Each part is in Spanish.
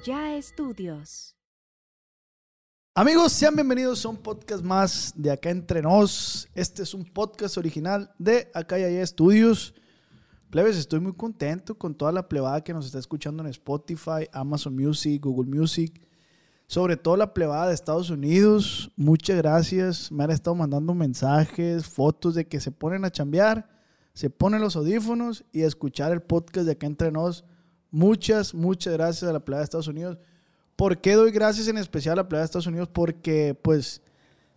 Acá y allá estudios. Amigos, sean bienvenidos a un podcast más de Acá Entre Nos. Este es un podcast original de Acá y Allá Estudios. Plebes, estoy muy contento con toda la plebada que nos está escuchando en Spotify, Amazon Music, Google Music. Sobre todo la plebada de Estados Unidos. Muchas gracias. Me han estado mandando mensajes, fotos de que se ponen a chambear, se ponen los audífonos y a escuchar el podcast de Acá Entre Nos. Muchas, muchas gracias a la plebada de Estados Unidos. ¿Por qué doy gracias en especial a la playa de Estados Unidos? Porque, pues,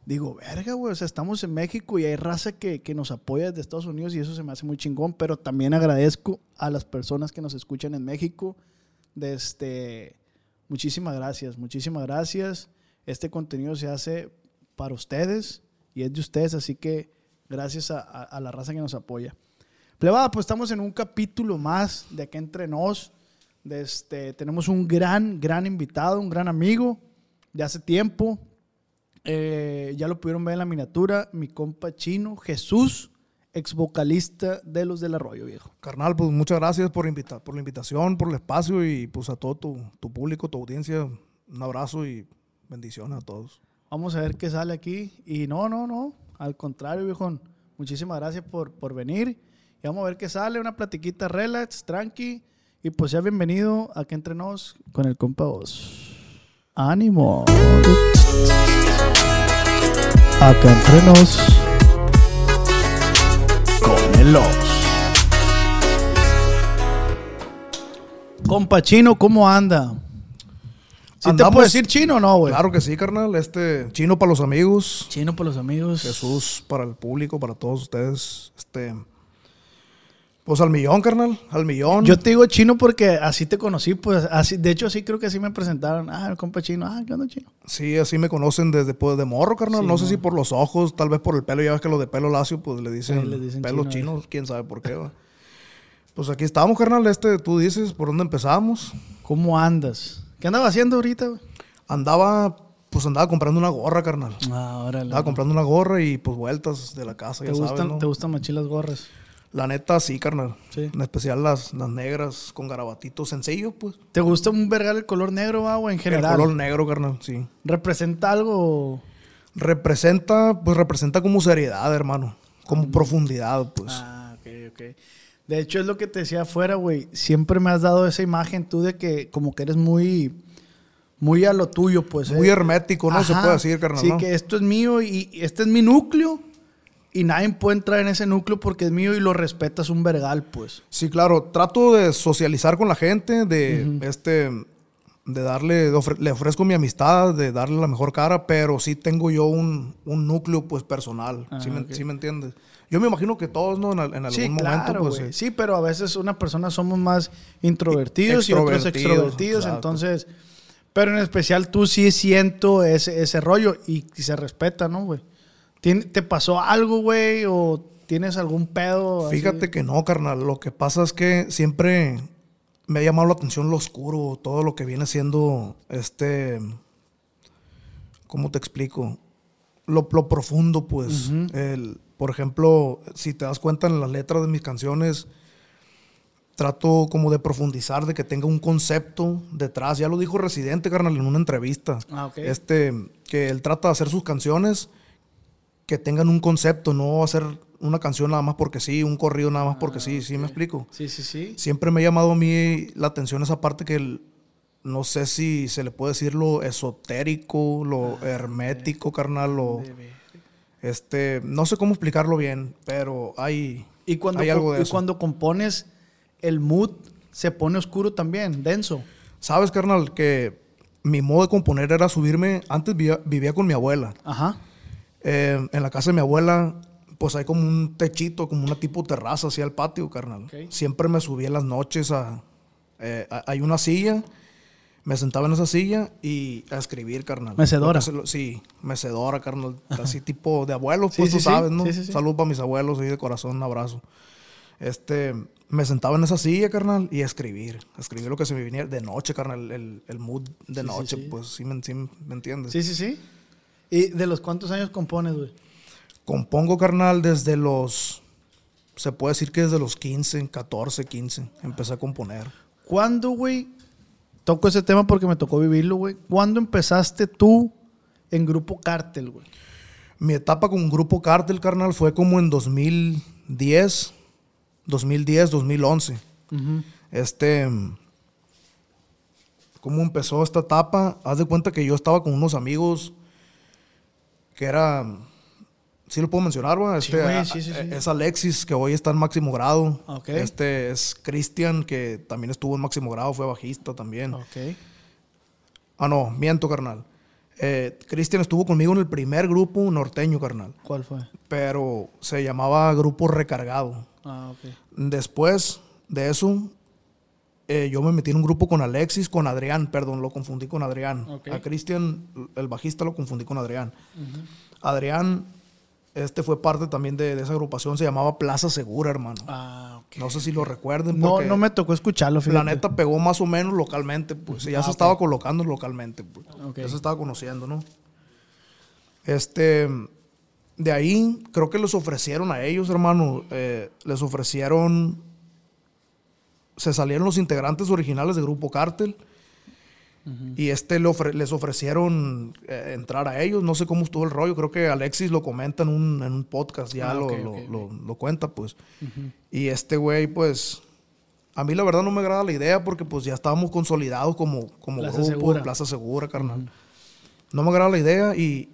digo, verga, güey, o sea, estamos en México y hay raza que, que, nos apoya desde Estados Unidos y eso se me hace muy chingón, pero también agradezco a las personas que nos escuchan en México. De este, muchísimas gracias, muchísimas gracias. Este contenido se hace para ustedes y es de ustedes, así que gracias a la raza que nos apoya. Plebada, pues estamos en un capítulo más de Acá Entre Nos. Este, tenemos un gran, gran invitado, un gran amigo de hace tiempo. Eh, ya lo pudieron ver en la miniatura, mi compa chino, Jesús, ex vocalista de Los del Arroyo, viejo. Carnal, pues muchas gracias por la invitación, por el espacio y pues a todo tu, tu, público, tu audiencia. Un abrazo y bendiciones a todos. Vamos a ver qué sale aquí. Y no, no, no, al contrario, viejo. Muchísimas gracias por, por venir. Y vamos a ver qué sale, una platiquita relax, tranqui. Y pues ya bienvenido aquí entre nos con el compa Oz. ¡Ánimo! Acá entre nos con el Oz. Compa Chino, ¿cómo anda? ¿Sí te puedo decir chino o no, güey? Claro que sí, carnal. Este, chino para los amigos. Chino para los amigos. Jesús para el público, para todos ustedes. Este, pues al millón, carnal, al millón. Yo te digo chino porque así te conocí, pues así, de hecho así creo que así me presentaron. Ah, el compa chino, ah, ¿qué onda chino? Sí, así me conocen desde pues, de morro, carnal. Sí, no, no, sé si por los ojos, tal vez por el pelo, ya ves que los de pelo lacio, pues le dicen, sí, le dicen pelos chino, chinos, quién sabe por qué. pues aquí estamos, carnal, este, tú dices, ¿por dónde empezamos? ¿Cómo andas? ¿Qué andaba haciendo ahorita? Andaba, pues andaba comprando una gorra, carnal. Ah, órale. Andaba comprando una gorra y pues vueltas de la casa, ¿Te ya gustan, sabes, ¿no? ¿Te gustan machín las gorras? La neta, sí, carnal. Sí. En especial las, las negras con garabatitos sencillo, pues. ¿Te gusta un vergal el color negro, ah, güey, en general? El color negro, carnal, sí. ¿Representa algo? Representa, pues representa como seriedad, hermano. Como Ah, profundidad, pues. Ah, ok, ok. De hecho, es lo que te decía afuera, güey. Siempre me has dado esa imagen tú de que como que eres muy... Muy a lo tuyo, pues. Muy eh. hermético, ¿no? Se puede decir, carnal. Sí, ¿no? que esto es mío y este es mi núcleo. Y nadie puede entrar en ese núcleo porque es mío y lo respetas un vergal, pues. Sí, claro. Trato de socializar con la gente, de este, de darle, de ofre- le ofrezco mi amistad, de darle la mejor cara, pero sí tengo yo un, un núcleo, pues, personal. Ah, ¿Sí, me, ok. sí me entiendes? Yo me imagino que todos, ¿no? En, en algún Sí, momento, claro, pues. güey. eh, Sí, pero a veces una persona somos más introvertidos y otros extrovertidos. exacto. Entonces, pero en especial tú sí siento ese, ese rollo y, y se respeta, ¿no, güey? ¿Tien- ¿Te pasó algo, güey? ¿O tienes algún pedo? así? Fíjate que no, carnal. Lo que pasa es que siempre me ha llamado la atención lo oscuro, todo lo que viene siendo este. ¿Cómo te explico? Lo, lo profundo, pues. El, por ejemplo, si te das cuenta en las letras de mis canciones, trato como de profundizar, de que tenga un concepto detrás. Ya lo dijo Residente, carnal, en una entrevista. Ah, ok. Este, que él trata de hacer sus canciones que tengan un concepto, no hacer una canción nada más porque sí, un corrido nada más porque sí, ¿sí me explico? Sí, sí, sí. Siempre me ha llamado a mí la atención esa parte que el- no sé si se le puede decir lo esotérico, lo hermético, carnal, lo este, no sé cómo explicarlo bien, pero hay Y cuando, hay algo de y eso. cuando compones, el mood se pone oscuro también, denso. Sabes, carnal, que mi modo de componer era subirme, antes vivía, vivía con mi abuela. Ajá. Eh, en la casa de mi abuela, pues hay como un techito, como una tipo terraza hacia el patio, carnal. Siempre me subía en las noches a, eh, a- Hay una silla, me sentaba en esa silla y a escribir, carnal. Mecedora. Lo Sí, mecedora, carnal. Así tipo de abuelos, Sí, pues sí, tú sí. sabes, ¿no? Sí. Salud para mis abuelos y de corazón, un abrazo. Este, me sentaba en esa silla, carnal, y a escribir. A escribir lo que se me viniera de noche, carnal. El, el mood de noche, pues sí me, sí me entiendes. Sí, sí, sí. ¿Y de los cuántos años compones, güey? Compongo, carnal, desde los. Se puede decir que desde los 15, 14, 15. Empecé a componer. ¿Cuándo, güey? Toco ese tema porque me tocó vivirlo, güey. ¿Cuándo empezaste tú en Grupo Cártel, güey? Mi etapa con Grupo Cártel, carnal, fue como en 2010, 2010, 2011. Este. ¿Cómo empezó esta etapa? Haz de cuenta que yo estaba con unos amigos que era. ¿Sí lo puedo mencionar, güey? Sí, Este, güey, sí, sí, sí. Es Alexis, que hoy está en máximo grado. Ok. Este es Cristian, que también estuvo en máximo grado, fue bajista también. Ok. Ah, no, miento, carnal. Eh, Cristian estuvo conmigo en el primer grupo norteño, carnal. ¿Cuál fue? Pero se llamaba Grupo Recargado. Ah, ok. Después de eso, eh, yo me metí en un grupo con Alexis, con Adrián, perdón, lo confundí con Adrián. A Cristian, el bajista, lo confundí con Adrián. Adrián, este fue parte también de, de esa agrupación, se llamaba Plaza Segura, hermano. Ah, ok. no sé si lo recuerden. No, no me tocó escucharlo, fíjate. La neta pegó más o menos localmente, pues. Ya Ah, se estaba colocando localmente, pues. Ya se estaba conociendo, ¿no? Este. De ahí, creo que les ofrecieron a ellos, hermano. eh, les ofrecieron. Se salieron los integrantes originales de Grupo Cártel. Y este le ofre- les ofrecieron eh, entrar a ellos. No sé cómo estuvo el rollo. Creo que Alexis lo comenta en un, en un podcast. Ya Ah, lo, ok, lo- ok, ok. lo- lo cuenta, pues. Y este güey, pues. A mí la verdad no me agrada la idea porque pues ya estábamos consolidados como, como Plaza grupo, Segura. Plaza Segura, carnal. No me agrada la idea y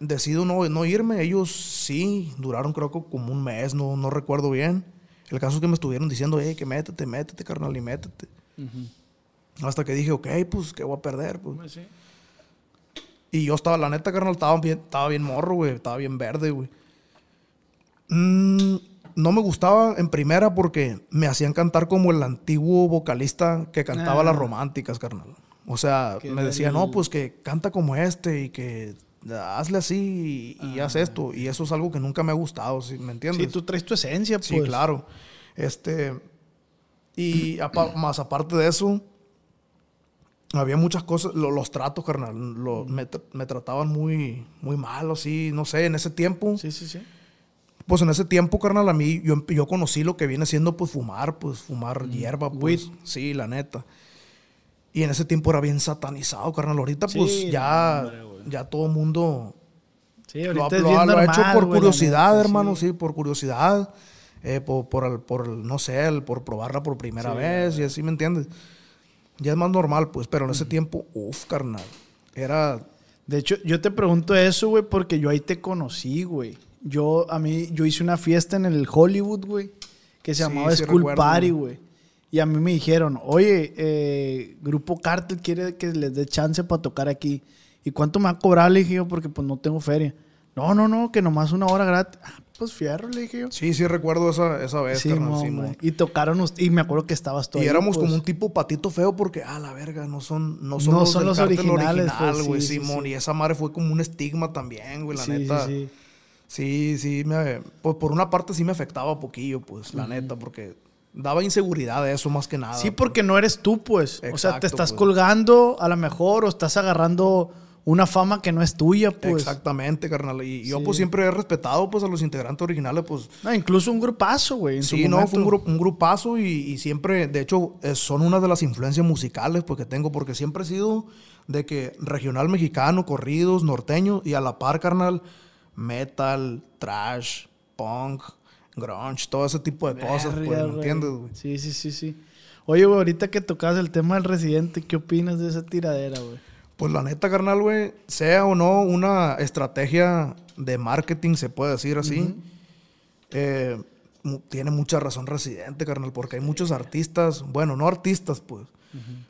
decido no, no irme. Ellos sí, duraron creo que como un mes, no, no recuerdo bien. El caso es que me estuvieron diciendo, hey, que métete, métete, carnal, y métete. Hasta que dije, ok, pues, ¿qué voy a perder? Pues. Pues sí. Y yo estaba, la neta, carnal, estaba bien, estaba bien morro, güey. Estaba bien verde, güey. Mm, no me gustaba en primera porque me hacían cantar como el antiguo vocalista que cantaba Ah. las románticas, carnal. O sea, me era decía, el- no, pues que canta como este y que hazle así y, y haz esto. Y eso es algo que nunca me ha gustado, ¿sí? ¿me entiendes? Ah. Sí, tú traes tu esencia, pues. Sí, claro. Este. Y más aparte de eso, había muchas cosas. lo- los tratos, carnal. lo- me, me trataban muy, muy mal, así. No sé, en ese tiempo. Sí, sí, sí. Pues en ese tiempo, carnal, a mí yo, yo conocí lo que viene siendo, pues fumar, pues fumar hierba, pues. Weed. Sí, la neta. Y en ese tiempo era bien satanizado, carnal. Ahorita, Sí, pues ya, hombre. Ya todo mundo Sí, lo, ha- lo ha, lo ha normal, hecho por güey, curiosidad, hermano, sí. por curiosidad. eh, por, por, el- por no sé, el- por probarla por primera Sí, vez y así, ¿me entiendes? Ya es más normal, pues, pero en ese tiempo, uff, carnal. Era, De hecho, yo te pregunto eso, güey, porque yo ahí te conocí, güey. Yo, a mí, yo hice una fiesta en el Hollywood, güey, que se Sí, llamaba sí School recuerdo, Party, güey. güey. Y a mí me dijeron, oye, eh, Grupo Cartel quiere que les dé chance para tocar aquí. ¿Y cuánto me va a cobrar? Le dije yo, porque pues no tengo feria. No, no, no, que nomás una hora gratis. Ah, pues fierro, le dije yo. sí, sí recuerdo esa, esa vez, Sí, carnal, mo, sí, güey. mo. Y tocaron, y me acuerdo que estabas todo Y ahí, éramos pues. como un tipo patito feo porque, ah, la verga, no son, no son No los, son del los originales, original, pues, güey, sí, Simón. Y esa madre fue como un estigma también, güey, la neta. sí, sí. Sí, sí, me, por, por una parte sí me afectaba poquillo, pues, la neta, porque daba inseguridad eso más que nada. Sí, porque no eres tú, pues. o sea, Exacto, te estás pues. colgando a lo mejor o estás agarrando una fama que no es tuya, pues. Exactamente, carnal. Y yo pues siempre he respetado pues a los integrantes originales, pues No, incluso un grupazo, güey. sí, no, fue un, gru- un grupazo y, y siempre, de hecho, eh, son una de las influencias musicales pues, que tengo, porque siempre he sido de que regional mexicano, corridos, norteño y a la par, carnal, metal, trash, punk, grunge, todo ese tipo de cosas, pues, ¿me entiendes, güey? Sí, sí, sí, sí. Oye, güey, ahorita que tocas el tema del residente, ¿qué opinas de esa tiradera, güey? Pues la neta, carnal, güey, sea o no una estrategia de marketing, se puede decir así, eh, tiene mucha razón Residente, carnal, porque hay muchos artistas, bueno, no artistas, pues.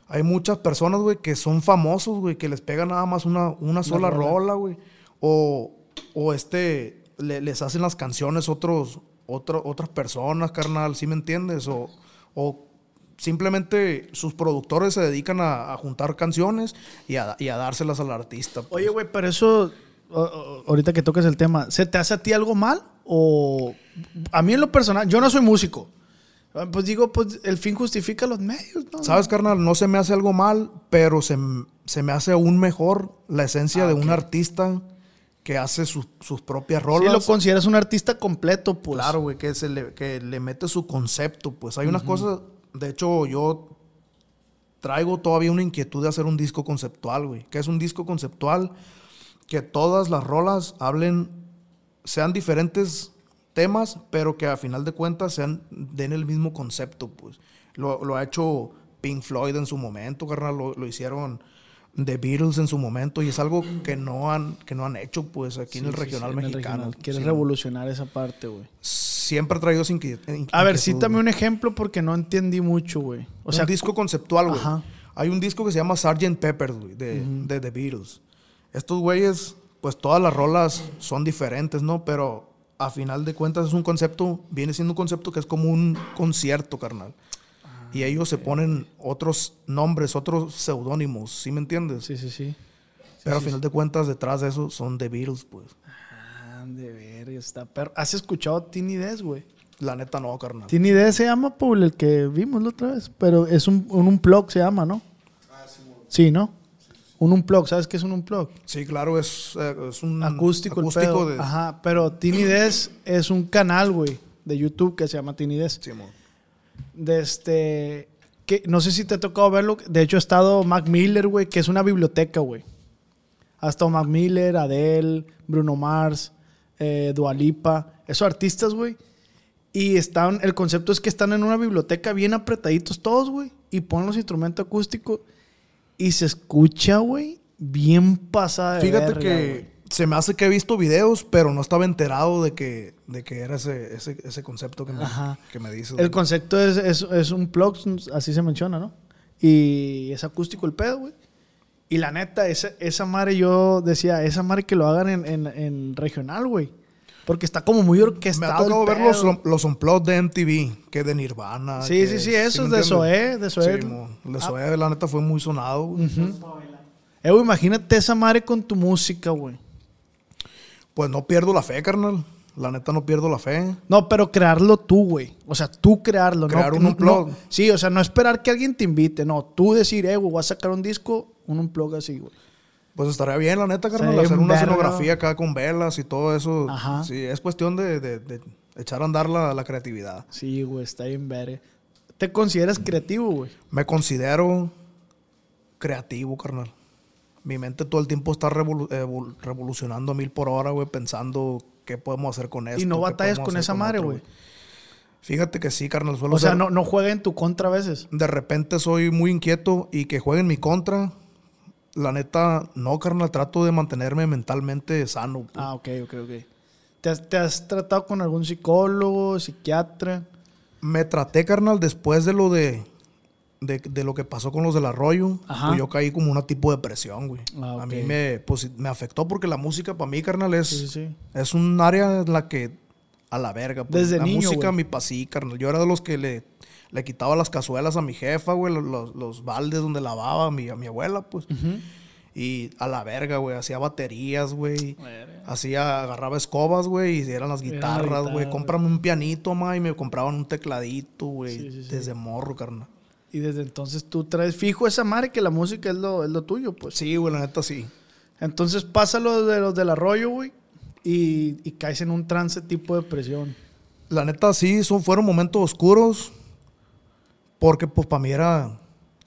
Hay muchas personas, güey, que son famosos, güey, que les pega nada más una, una sola rola. rola, güey. O, o este, le- les hacen las canciones otros, otro- otras personas, carnal, ¿sí me entiendes? O, o simplemente sus productores se dedican a, a juntar canciones y a, y a dárselas al artista. pues. Oye, güey, pero eso, ahorita que toques el tema, ¿se te hace a ti algo mal? O a mí en lo personal, yo no soy músico. Ah, Pues digo, pues el fin justifica los medios, ¿no? ¿Sabes, carnal? No se me hace algo mal, pero se, se me hace aún mejor la esencia Ah, de un artista que hace sus, sus propias Si rolas. lo consideras un artista completo, pues. Claro, güey, que, se le, que le mete su concepto. Pues hay unas cosas. De hecho, yo traigo todavía una inquietud de hacer un disco conceptual, güey. Que es un disco conceptual que todas las rolas hablen, sean diferentes temas, pero que a final de cuentas sean, den el mismo concepto, pues. Lo, ha hecho Pink Floyd en su momento, carnal. Lo, lo hicieron The Beatles en su momento. Y es algo que no han, que no han hecho, pues, aquí en el Sí, sí, regional sí, el mexicano. regional. Quieres Sí. revolucionar esa parte, güey. Siempre he traído sin que. A ver, cítame un ejemplo porque no entendí mucho, güey. O sea, un disco conceptual, güey. Hay un disco que se llama Sgt. Pepper, güey, de, de The Beatles. Estos güeyes, pues todas las rolas son diferentes, ¿no? Pero a final de cuentas es un concepto, viene siendo un concepto que es como un concierto, carnal. Y ellos se ponen otros nombres, otros seudónimos, ¿sí me entiendes? sí, sí, sí. Pero a sí, final de cuentas, detrás de eso son The Beatles, pues. Ah, de ver, está perro. ¿Has escuchado Tiny Desk, güey? La neta no, carnal. Tiny Desk se llama, Paul, el que vimos la otra vez. Pero es un, un unplug, se llama, ¿no? Sí, ¿no? Un unplug, ¿sabes qué es un unplug? Sí, claro, es, eh, es un acústico, el pedo. de... Ajá, pero Tiny Desk es un canal, güey, de YouTube que se llama Tiny Desk. Simón. De este. Que, no sé si te ha tocado verlo. De hecho, ha estado Mac Miller, güey, que es una biblioteca, güey. Ha estado Mac Miller, Adele, Bruno Mars, eh, Dualipa. Esos artistas, güey. Y están. El concepto es que están en una biblioteca bien apretaditos todos, güey. Y ponen los instrumentos acústicos. Y se escucha, güey, bien pasada de Fíjate verga, que. Se me hace que he visto videos, pero no estaba enterado de que, de que era ese, ese, ese concepto que me, Ajá. que me dices. El concepto es, es, es un plug, así se menciona, ¿no? Y es acústico el pedo, güey. Y la neta, esa, esa madre yo decía, esa madre que lo hagan en, en, en regional, güey. Porque está como muy me orquestado. ha tocado ver los, los unplugged de MTV, que de Nirvana. Sí, que- sí, sí, me esos de? Zoé, de Zoé. Sí, de Ah. Zoé, la neta, fue muy sonado. güey. Eh, güey, imagínate esa madre con tu música, güey. Pues no pierdo la fe, carnal. La neta, no pierdo la fe. No, pero crearlo tú, güey. O sea, tú crearlo, Crear no, un no- unplug. no- Sí, o sea, no esperar que alguien te invite. No, tú decir, eh, güey, voy a sacar un disco, un unplug así, güey. Pues estaría bien, la neta, carnal, hacer una verga. escenografía acá con velas y todo eso. Ajá. Sí, es cuestión de, de- de echar a andar la, la creatividad. Sí, güey, está bien verga. ¿Te consideras creativo, güey? Me considero creativo, carnal. Mi mente todo el tiempo está revolu- evol- revolucionando a mil por hora, güey, pensando qué podemos hacer con esto. Y no batallas con esa madre, güey. Fíjate que sí, carnal. Suelo O sea, ser- no, no juega en tu contra a veces. De repente soy muy inquieto y que juegue en mi contra. La neta, no, carnal. Trato de mantenerme mentalmente sano. pues. Ah, ok, ok, ok. ¿Te has, te has tratado con algún psicólogo, psiquiatra? Me traté, carnal, después de lo de, de, de lo que pasó con los del arroyo. Pues yo caí como una tipo de depresión, güey. Ah, A mí me, pues, me afectó porque la música para mí, carnal, es, Sí, sí, es un área en la que a la verga. pues. Desde la niño, música, güey. mi pasí, carnal. Yo era de los que le, le quitaba las cazuelas a mi jefa, güey, los, los, los baldes donde lavaba a mi, a mi abuela, pues. Y a la verga, güey. Hacía baterías, güey. Hacía, agarraba escobas, güey. Y eran las guitarras, guitarra, güey. güey. Cómprame un pianito, ma. Y me compraban un tecladito, güey. Sí. Desde morro, carnal. Y desde entonces tú traes fijo esa madre que la música es lo, es lo tuyo, pues. Sí, güey, la neta sí. Entonces pasa lo de los del arroyo, güey. Y, y caes en un trance tipo de presión. La neta sí, son, fueron momentos oscuros. Porque, pues, para mí era,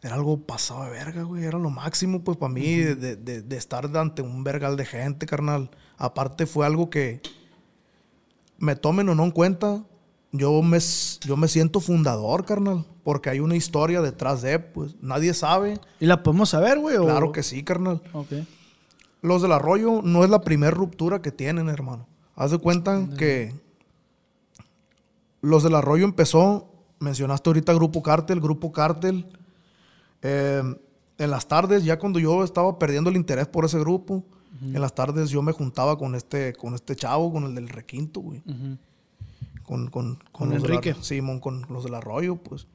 era algo pasado de verga, güey. Era lo máximo, pues, para mí, de, de- de estar ante un vergal de gente, carnal. Aparte, fue algo que me tomen o no en cuenta. Yo me, yo me siento fundador, carnal. Porque hay una historia detrás de, pues, nadie sabe. ¿Y la podemos saber, güey? o- Claro que sí, carnal. Ok. Los del arroyo no es la primera ruptura que tienen, hermano. Haz de cuenta que los del arroyo empezó, mencionaste ahorita Grupo Cártel, Grupo Cártel. eh, en las tardes, ya cuando yo estaba perdiendo el interés por ese grupo, En las tardes yo me juntaba con este, con este chavo, con el del requinto, güey. Con, con, Con los de la- Enrique. Simón, con los del arroyo, pues.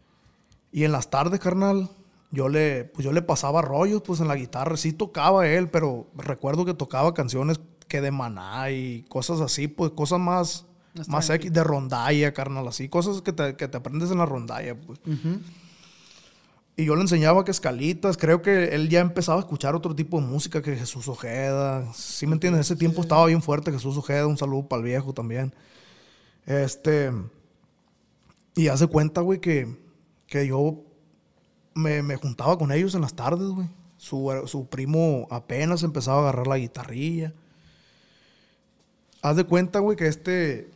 Y en las tardes, carnal, yo le, pues yo le pasaba rollos, pues en la guitarra. Sí tocaba él, pero recuerdo que tocaba canciones que de maná y cosas así, pues cosas más, Más. X, de rondalla, carnal, así. Cosas que te, que te aprendes en la rondalla, pues. Y yo le enseñaba que escalitas. Creo que él ya empezaba a escuchar otro tipo de música que Jesús Ojeda. ¿Sí me entiendes? Ese tiempo estaba bien fuerte Jesús Ojeda. Un saludo para el viejo también. Este. Y hace cuenta, güey, que, que yo me, me juntaba con ellos en las tardes, güey. Su, su primo apenas empezaba a agarrar la guitarrilla. Haz de cuenta, güey, que este.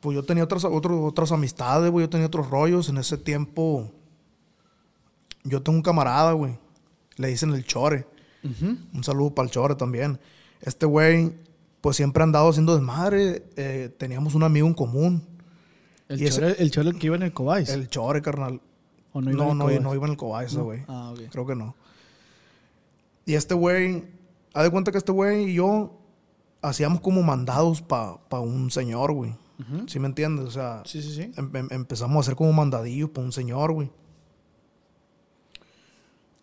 Pues yo tenía otras, otras amistades, güey. Yo tenía otros rollos. En ese tiempo. Yo tengo un camarada, güey. Le dicen el Chore. Un saludo para el Chore también. Este güey, pues siempre andado haciendo desmadre. Eh, teníamos un amigo en común. El Y ese- chore, el chore que iba en el Cobais. El Chore, carnal. ¿O No, no no, iba no, en el Cobais? iba en el Cobay ese No. güey. Ah. Creo que no. Y este güey, haz de cuenta que este güey y yo hacíamos como mandados para un señor, güey. ¿Sí me entiendes? O sea, Sí, sí, sí. em- em- empezamos a hacer como mandadillos para un señor, güey.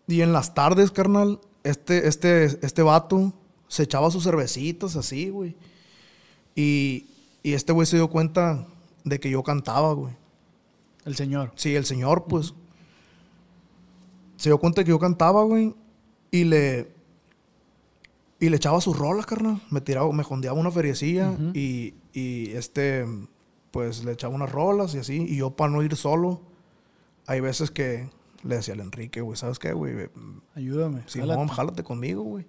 Y en las tardes, carnal, este, este, este vato se echaba sus cervecitas así, güey. Y, y este güey se dio cuenta de que yo cantaba, güey. El señor. Sí, el señor, pues. Se dio cuenta que yo cantaba, güey. Y le. Y le echaba sus rolas, carnal. Me tiraba, me jondeaba una feriecilla. y, y este. Pues le echaba unas rolas y así. Y yo, para no ir solo, hay veces que le decía al Enrique, güey, ¿sabes qué, güey? Ayúdame. Simón, jálate. jálate conmigo, güey.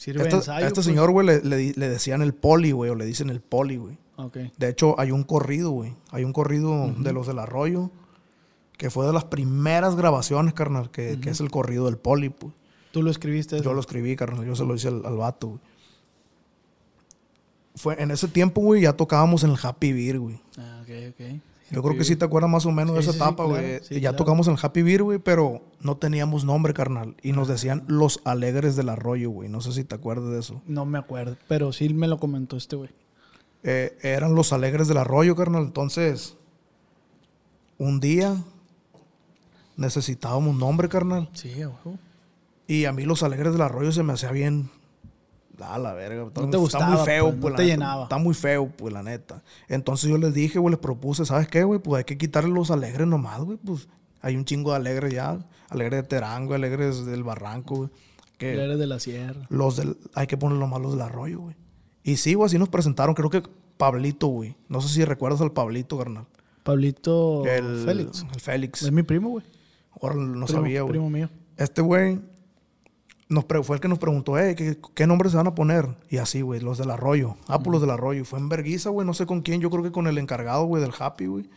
Sirve Este- ensayo, a este pues. señor, güey, le, le decían el poli, güey, o le dicen el poli, güey. De hecho, hay un corrido, güey. Hay un corrido de los del arroyo, que fue de las primeras grabaciones, carnal, que, que es el corrido del poli, pues. Tú lo escribiste. Yo eso? lo escribí, carnal, yo se lo hice al, al vato, güey. Fue en ese tiempo, güey, ya tocábamos en el Happy Beer, güey. Ah, ok, ok. Yo creo que sí te acuerdas más o menos de esa sí, etapa, güey. Sí, ya claro. tocamos en el Happy Beer, güey, pero no teníamos nombre, carnal. Y nos decían los alegres del arroyo, güey. No sé si te acuerdas de eso. No me acuerdo, pero sí me lo comentó este güey. Eh, eran los alegres del arroyo, carnal. Entonces, un día necesitábamos nombre, carnal. Sí, ojo. Y a mí los alegres del arroyo se me hacía bien. A la verga. Está, No te está gustaba, muy feo, pues, no pues, la te neta. llenaba. Está muy feo, pues, la neta. Entonces yo les dije, güey, les propuse, ¿sabes qué, güey? Pues hay que quitarle los alegres nomás, güey. Pues hay un chingo de alegres ya. Alegres de Terango, alegres del Barranco, güey. Que Eres de la sierra. los del, hay que poner los del arroyo, güey. Y sí, güey, así nos presentaron. Creo que Pablito, güey. No sé si recuerdas al Pablito, carnal. Pablito El Félix. El Félix. Es mi primo, güey. Ahora no Primo- sabía, güey. Primo mío. Este güey nos fue el que nos preguntó, eh, ¿qué, qué nombres se van a poner? Y así, güey, los del arroyo. Ah, pues los del arroyo. Fue en Berguiza, güey, no sé con quién. Yo creo que con el encargado, güey, del Happy, güey.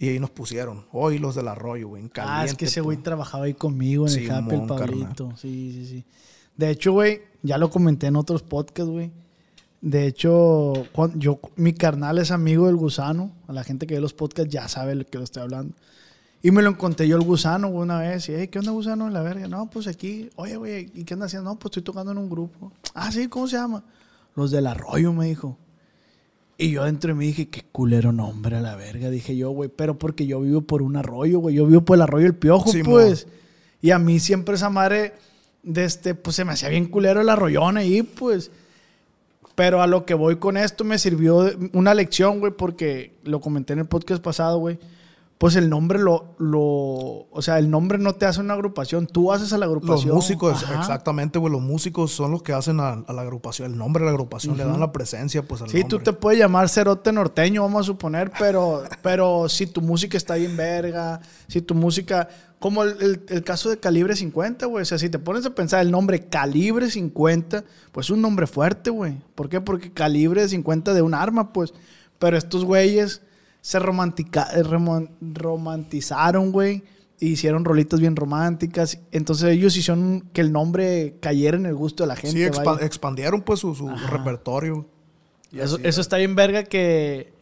Y ahí nos pusieron. Hoy los del arroyo, güey. en ah, es que caliente, ese güey trabajaba ahí conmigo en el Happy, el Pablito. Sí, sí, sí. De hecho, güey, ya lo comenté en otros podcasts, güey. De hecho, yo, mi carnal es amigo del gusano. A la gente que ve los podcasts ya sabe lo que lo estoy hablando. Y me lo encontré yo el gusano una vez. Y, hey, ¿qué onda, gusano? La verga. No, pues aquí. Oye, güey, ¿y qué andas haciendo? No, pues estoy tocando en un grupo. Ah, sí, ¿cómo se llama? Los del arroyo, me dijo. Y yo dentro de mí dije, qué culero nombre a la verga. Dije yo, güey, pero porque yo vivo por un arroyo, güey. Yo vivo por el arroyo El Piojo, Simón. pues. Y a mí siempre esa madre, de este, pues se me hacía bien culero el arroyón ahí, pues. Pero a lo que voy con esto me sirvió una lección, güey, porque lo comenté en el podcast pasado, güey. Pues el nombre lo, lo, o sea, el nombre no te hace una agrupación, tú haces a la Los agrupación. músicos, Ajá. exactamente, güey. Los músicos son los que hacen a, a la agrupación. El nombre de la agrupación le dan la presencia, pues, al Sí, tú te puedes llamar cerote norteño, vamos a suponer, pero, pero si tu música está bien verga, si tu música, como el, el- el caso de Calibre 50, güey, o sea, si te pones a pensar el nombre Calibre 50, pues es un nombre fuerte, güey. ¿Por qué? Porque Calibre 50 de un arma, pues, pero estos güeyes se romantica- eh, romantizaron, güey, e hicieron rolitas bien románticas, entonces ellos hicieron que el nombre cayera en el gusto de la gente. Sí, expa- vaya. expandieron, pues, su, su repertorio. Y Eso, así, eso está bien verga que,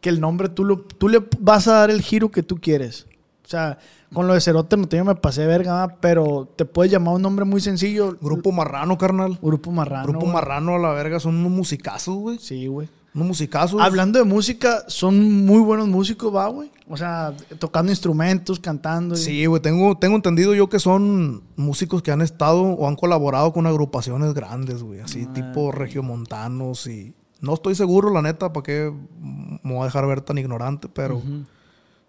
que el nombre tú, lo, tú le vas a dar el giro que tú quieres. sea, con lo de Cerote no me pasé verga, pero te puedes llamar un nombre muy sencillo. Grupo Marrano, carnal. Grupo Marrano. Grupo güey. Marrano a la verga son unos musicazos, güey. Sí, güey. Unos musicazos. Hablando de música, son muy buenos músicos, va, güey. O sea, tocando instrumentos, cantando. y- Sí, güey, tengo, tengo entendido yo que son músicos que han estado o han colaborado con agrupaciones grandes, güey, así Ah. tipo regiomontanos y... No estoy seguro, la neta, para qué me voy a dejar ver tan ignorante, pero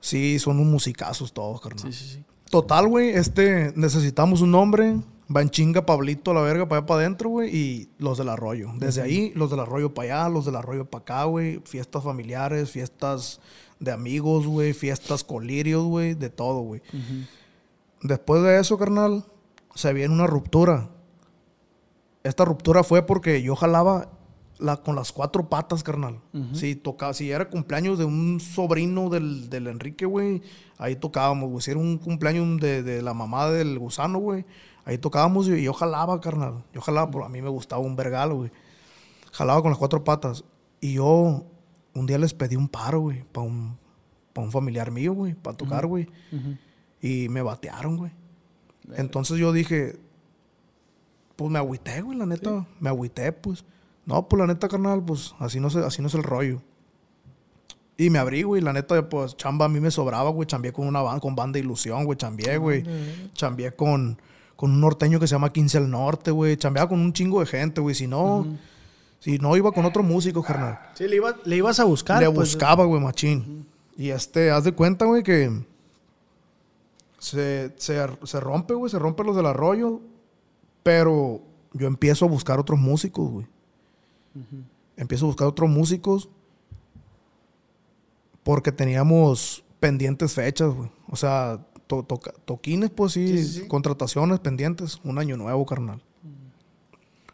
sí, son unos musicazos todos, carnal. Sí, sí, sí. Total, güey, este, necesitamos un nombre, va en chinga Pablito a la verga para allá para adentro, güey, y los del arroyo. Desde ahí, los del arroyo para allá, los del arroyo para acá, güey, fiestas familiares, fiestas de amigos, güey, fiestas colirios, güey, de todo, güey. Después de eso, carnal, se viene una ruptura. Esta ruptura fue porque yo jalaba la, con las cuatro patas, carnal. Si tocaba, si era cumpleaños de un sobrino del, del Enrique, güey, ahí tocábamos, güey. Si era un cumpleaños de, de la mamá del gusano, güey, ahí tocábamos y yo jalaba, carnal. Yo jalaba, a mí me gustaba un vergal, güey. Jalaba con las cuatro patas. Y yo un día les pedí un paro, güey, para un, pa' un familiar mío, güey, para tocar, güey. Y me batearon, güey. Entonces yo dije, pues me agüité, güey, la neta. Me agüité, pues. No, pues la neta, carnal, pues así no, se, así no es el rollo. Y me abrí, güey, la neta, pues chamba a mí me sobraba, güey. Chambié con una banda, con banda Ilusión, güey, chambié, güey. Chambié con, con un norteño que se llama 15 al Norte, güey. Chambeaba con un chingo de gente, güey. Si no, si no iba con otro músico, carnal. Sí, le, iba- le ibas a buscar. Le pues. buscaba, güey, machín. Y este, haz de cuenta, güey, que se, se, se rompe, güey, se rompe los del arroyo. Pero yo empiezo a buscar otros músicos, güey. Empiezo a buscar otros músicos porque teníamos pendientes fechas, güey. O sea, to- toquines, pues sí, Sí, sí, sí. contrataciones pendientes. Un año nuevo, carnal.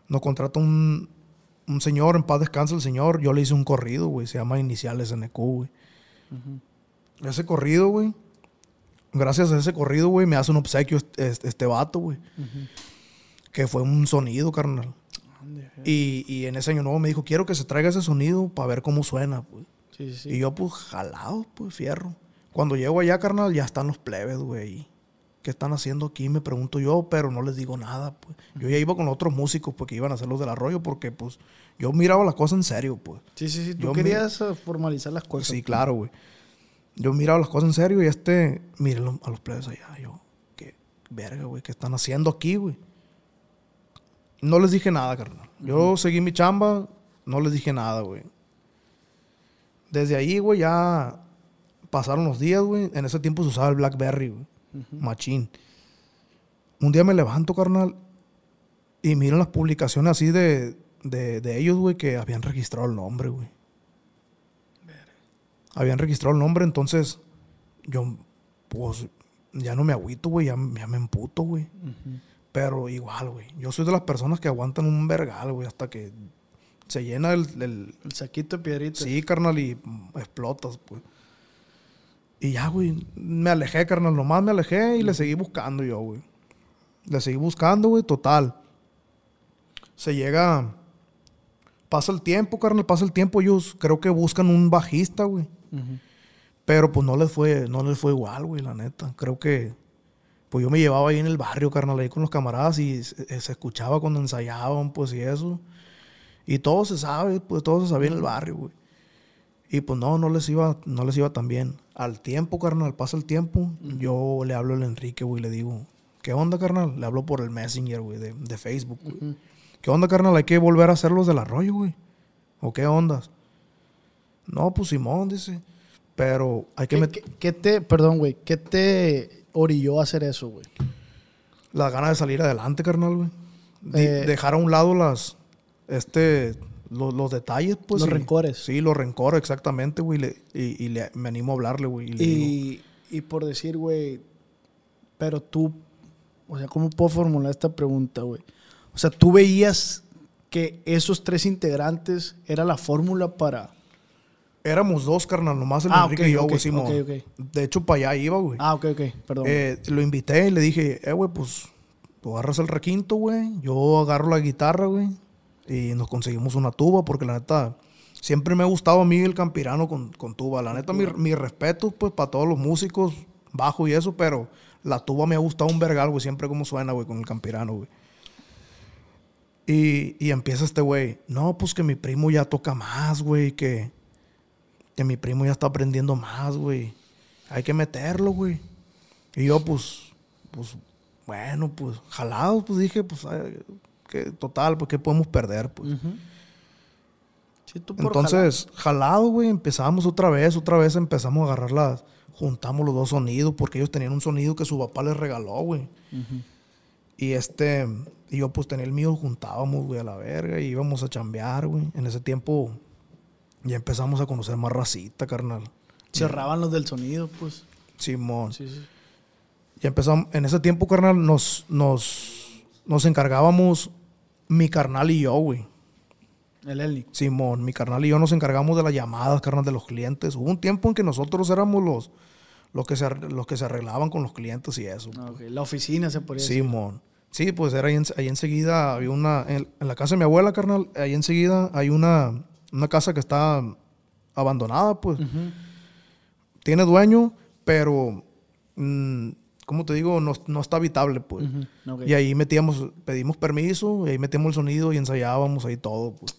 Nos contrata un, un señor, en paz descansa el señor. Yo le hice un corrido, güey. Se llama Iniciales NQ, güey. Ese corrido, güey. Gracias a ese corrido, güey, me hace un obsequio este, este- este vato, güey. Que fue un sonido, carnal. Y, y en ese año nuevo me dijo, quiero que se traiga ese sonido para ver cómo suena, pues. Sí, sí. Y yo, pues, jalado, pues, fierro. Cuando llego allá, carnal, ya están los plebes, güey. ¿Qué están haciendo aquí? Me pregunto yo, pero no les digo nada, pues. Yo ya iba con otros músicos porque iban a hacer los del arroyo porque, pues, yo miraba las cosas en serio, pues. Sí, sí, sí. Tú Yo querías eh, formalizar las cosas. Sí, claro, güey. Yo miraba las cosas en serio y este, miren a los plebes allá. Yo, qué verga, güey, ¿qué están haciendo aquí, güey? No les dije nada, carnal. Yo seguí mi chamba, no les dije nada, güey. Desde ahí, güey, ya pasaron los días, güey. En ese tiempo se usaba el Blackberry, güey. Machín. Un día me levanto, carnal, y miren las publicaciones así de, de, de ellos, güey, que habían registrado el nombre, güey habían registrado el nombre, entonces yo, pues, ya no me agüito, güey, ya, ya me emputo, güey. Pero igual, güey, yo soy de las personas que aguantan un vergal, güey, hasta que se llena el, el- El saquito de piedritas. sí, carnal, y explotas, pues. Y ya, güey, me alejé, carnal, nomás me alejé y le seguí buscando yo, güey. Le seguí buscando, güey, total. Se llega, pasa el tiempo, carnal, pasa el tiempo, ellos creo que buscan un bajista, güey. Pero pues no les fue, no les fue igual, güey, la neta. Creo que pues yo me llevaba ahí en el barrio, carnal, ahí con los camaradas y se, se escuchaba cuando ensayaban, pues y eso. Y todo se sabe, pues todo se sabía en el barrio, güey. Y pues no, no les iba, no les iba tan bien. Al tiempo, carnal, pasa el tiempo, yo le hablo al Enrique, güey, le digo, ¿qué onda, carnal? Le hablo por el Messenger, güey, de, de Facebook, güey. ¿Qué onda, carnal? Hay que volver a hacer los del arroyo, güey. ¿O qué ondas? No, pues Simón, dice. Pero hay que ¿Qué, meter qué- te, perdón, güey, qué te orilló a hacer eso, güey? las ganas de salir adelante, carnal, güey. Eh, dejar a un lado las, este, los, los detalles, pues. Los y- rencores. Sí, los rencores, exactamente, güey. le- Y, y le- me animo a hablarle, güey. Y, le digo, Y, por decir, güey, pero tú, o sea, ¿cómo puedo formular esta pregunta, güey? O sea, tú veías que esos tres integrantes era la fórmula para... éramos dos, carnal, nomás el Ah, Enrique y yo, güey, Simón. ok, ok. De hecho, para allá iba, güey. Ah, ok, ok, perdón. Eh, lo invité y le dije, eh, güey, pues tú agarras el requinto, güey. Yo agarro la guitarra, güey. Y nos conseguimos una tuba, porque la neta, siempre me ha gustado a mí el campirano con, con tuba. La neta, mi, mi respeto, pues, para todos los músicos, bajo y eso, pero la tuba me ha gustado un vergal, güey, siempre como suena, güey, con el campirano, güey. Y, y empieza este güey, no, pues que mi primo ya toca más, güey, que, que mi primo ya está aprendiendo más, güey. Hay que meterlo, güey. Y yo, pues, pues, bueno, pues, jalado, pues dije, pues, que total, pues, ¿qué podemos perder, pues? Sí, tú por Entonces, jalado, güey, empezamos otra vez, otra vez empezamos a agarrar las, juntamos los dos sonidos, porque ellos tenían un sonido que su papá les regaló, güey. Y este, y yo pues tenía el mío, juntábamos, güey, a la verga, y íbamos a chambear, güey. En ese tiempo ya empezamos a conocer más racita, carnal. cerraban los del sonido, pues. Simón. Sí, sí. Y empezamos, en ese tiempo, carnal, nos, nos, nos encargábamos mi carnal y yo, güey. El Elni. Simón, mi carnal y yo nos encargamos de las llamadas, carnal, de los clientes. Hubo un tiempo en que nosotros éramos los, los, que, se, los que se arreglaban con los clientes y eso. Ah. La oficina se decir. Simón. Sí, pues era ahí, en- ahí enseguida, había una, en, en la casa de mi abuela, carnal, ahí enseguida hay una, una casa que está abandonada, pues. Tiene dueño, pero, mm, ¿cómo te digo? No, no está habitable, pues. Y ahí metíamos, pedimos permiso, y ahí metíamos el sonido y ensayábamos ahí todo, pues.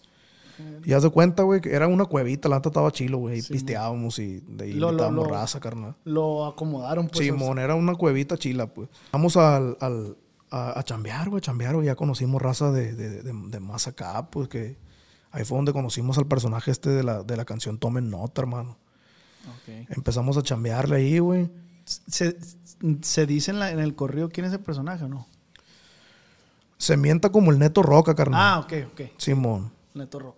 Y haz de cuenta, güey, que era una cuevita, la neta estaba chilo, güey. Y Sí, pisteábamos y de ahí Lo- lo- raza, carnal. Lo acomodaron, pues. Simón, era una cuevita chila, pues. Vamos al, al- a, a chambear, güey, a chambear, güey. Ya conocimos raza de, de- de- de más acá, pues que ahí fue donde conocimos al personaje este de la, de la canción Tomen Nota, hermano. Ok. Empezamos a chambearle ahí, güey. Se, se dice en, la- en el corrido quién es el personaje, ¿o ¿no? Se mienta como el Neto Roca, carnal. Ah, ok, ok. Simón. Neto Rock.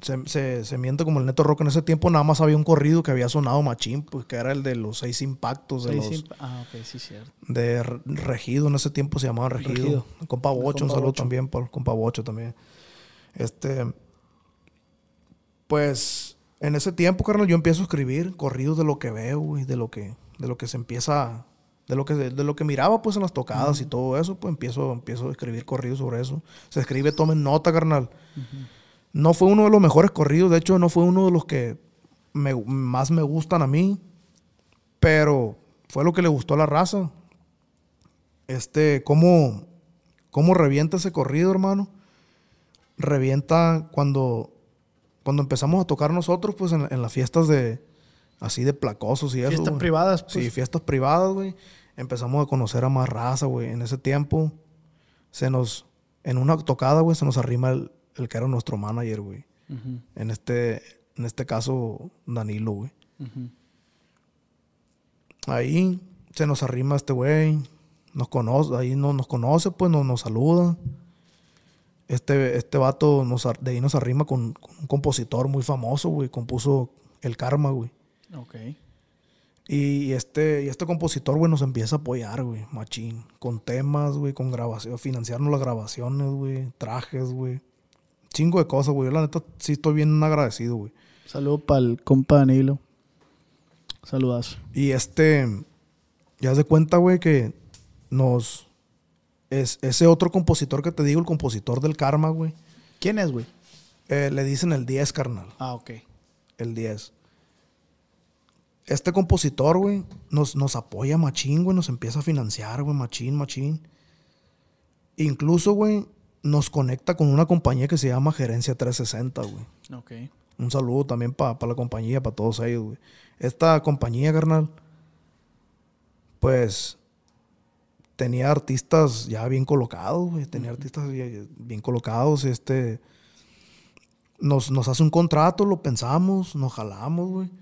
Se, se, se miente como el Neto Roca. En ese tiempo nada más había un corrido que había sonado machín, pues que era el de los seis impactos de Seis los... imp- Ah, ok, sí, cierto. de Regido, en ese tiempo se llamaba Regido. Regido. Compa Bocho, un saludo Bocho. también por Compa Bocho también. Este, pues, en ese tiempo, carnal, yo empiezo a escribir corridos de lo que veo, güey, de lo que, de lo que se empieza, de lo que, de lo que miraba, pues, en las tocadas y todo eso, pues, empiezo, empiezo a escribir corridos sobre eso. Se escribe, tomen nota, carnal. No fue uno de los mejores corridos, de hecho, no fue uno de los que me- más me gustan a mí, pero fue lo que le gustó a la raza. Este, ¿cómo, cómo revienta ese corrido, hermano? Revienta cuando, cuando empezamos a tocar nosotros, pues en, en las fiestas de, así de placosos y eso. Fiestas privadas, pues. Sí, fiestas privadas, güey. Empezamos a conocer a más raza, güey. En ese tiempo, se nos, en una tocada, güey, se nos arrima el, el que era nuestro manager, güey. En este, en este caso, Danilo, güey. Ahí se nos arrima este güey, nos conoce, ahí no, nos conoce, pues nos, nos saluda. Este, este vato nos, de ahí nos arrima con, con un compositor muy famoso, güey, compuso El Karma, güey. Ok. Y este, y este compositor, güey, nos empieza a apoyar, güey, machín. Con temas, güey, con grabación, financiarnos las grabaciones, güey, trajes, güey. Chingo de cosas, güey. Yo, la neta sí estoy bien agradecido, güey. Saludo para el compa Danilo. Saludazo. Y este, ya de cuenta, güey, que nos. Es, ese otro compositor que te digo, el compositor del karma, güey, ¿Quién es, güey? eh, le dicen el 10, carnal. Ah, ok. El 10. Este compositor, güey, nos, nos apoya machín, güey, nos empieza a financiar, güey, machín, machín. Incluso, güey, nos conecta con una compañía que se llama Gerencia 360, güey. Ok. Un saludo también para la compañía, para todos ellos, güey. Esta compañía, carnal, pues tenía artistas ya bien colocados, güey. Tenía artistas bien colocados. Este. Nos, nos hace un contrato, lo pensamos, nos jalamos, güey.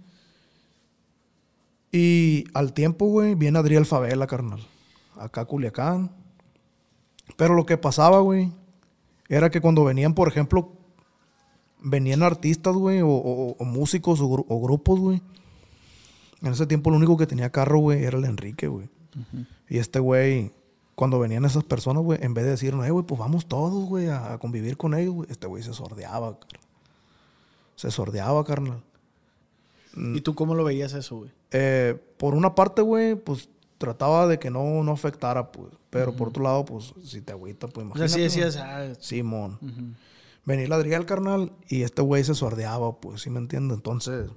Y al tiempo, güey, viene Adriel Favela, carnal. Acá a Culiacán. Pero lo que pasaba, güey, era que cuando venían, por ejemplo, venían artistas, güey, o, o- o músicos o, gru- o grupos, güey. En ese tiempo lo único que tenía carro, güey, era el Enrique, güey. Y este güey, cuando venían esas personas, güey, en vez de decirnos, eh, güey, pues vamos todos, güey, a, a convivir con ellos, güey, este güey se sordeaba, carnal. Se sordeaba, carnal. ¿Y tú cómo lo veías eso, güey? Eh, por una parte, güey, pues trataba de que no, no afectara, pues. Pero por otro lado, pues, si te agüita, pues O sea, imagínate. sí decías, ah, Simón. Venía el Adriel, carnal, y este güey se sordeaba, pues, ¿sí me entiendes? Entonces,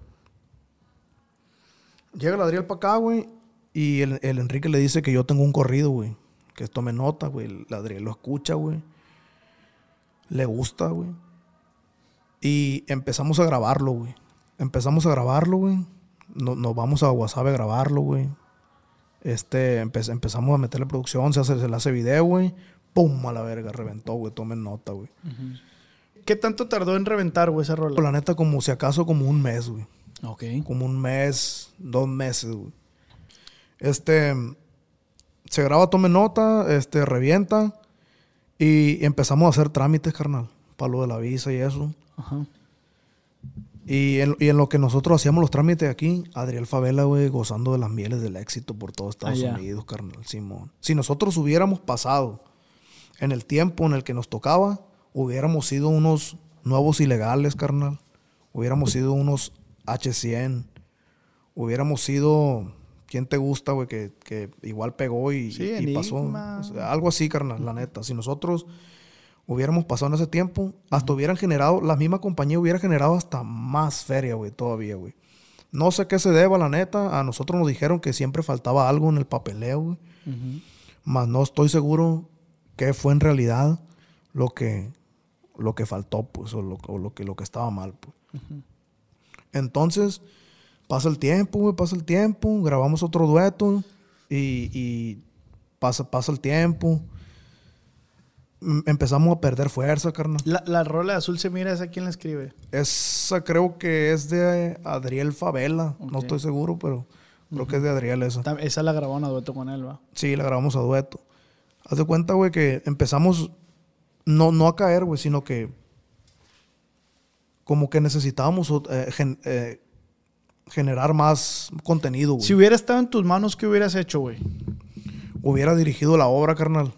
llega el Adriel para acá, güey, Y el, el Enrique le dice que yo tengo un corrido, güey. Que tome nota, güey. El Adriel lo escucha, güey. Le gusta, güey. Y empezamos a grabarlo, güey. Empezamos a grabarlo, güey. No- nos vamos a WhatsApp a grabarlo, güey. Este, empe- empezamos a meterle producción, se, hace, se le hace video, güey. ¡Pum! A la verga, reventó, güey. Tomen nota, güey. ¿Qué tanto tardó en reventar, güey, esa rola? La neta, como si acaso, como un mes, güey. Ok. Como un mes, dos meses, güey. Este, se graba Tome Nota, este, revienta. Y empezamos a hacer trámites, carnal. Para lo de la visa y eso. Ajá. Y en, y en lo que nosotros hacíamos los trámites aquí, Adriel Favela, güey, gozando de las mieles del éxito por todo Estados Allá. Unidos, carnal, Simón. Si nosotros hubiéramos pasado en el tiempo en el que nos tocaba, hubiéramos sido unos nuevos ilegales, carnal. Hubiéramos sido unos H100. Hubiéramos sido... ¿Quién te gusta, güey? Que, que igual pegó y, Sí, y pasó. Enigma. O sea, algo así, carnal, la neta. Si nosotros hubiéramos pasado en ese tiempo, hasta hubieran generado, la misma compañía hubiera generado hasta más feria, güey, todavía, güey. No sé qué se deba, la neta. A nosotros nos dijeron que siempre faltaba algo en el papeleo, güey. Mas no estoy seguro qué fue en realidad lo que, lo que faltó, pues, o lo, o lo que, lo que estaba mal, pues. Entonces, pasa el tiempo, güey, pasa el tiempo, grabamos otro dueto y, y pasa, pasa el tiempo. Empezamos a perder fuerza, carnal. La, la rola de Azul se mira, ¿esa quién la escribe? Esa creo que es de Adriel Favela. No estoy seguro, pero creo que es de Adriel esa. Esa la grabó a dueto con él, ¿va? Sí, la grabamos a dueto. Haz de cuenta, güey, que empezamos no, no a caer, güey, sino que como que necesitábamos eh, gen- eh, generar más contenido, güey. Si hubiera estado en tus manos, ¿qué hubieras hecho, güey? Hubiera dirigido la obra, carnal.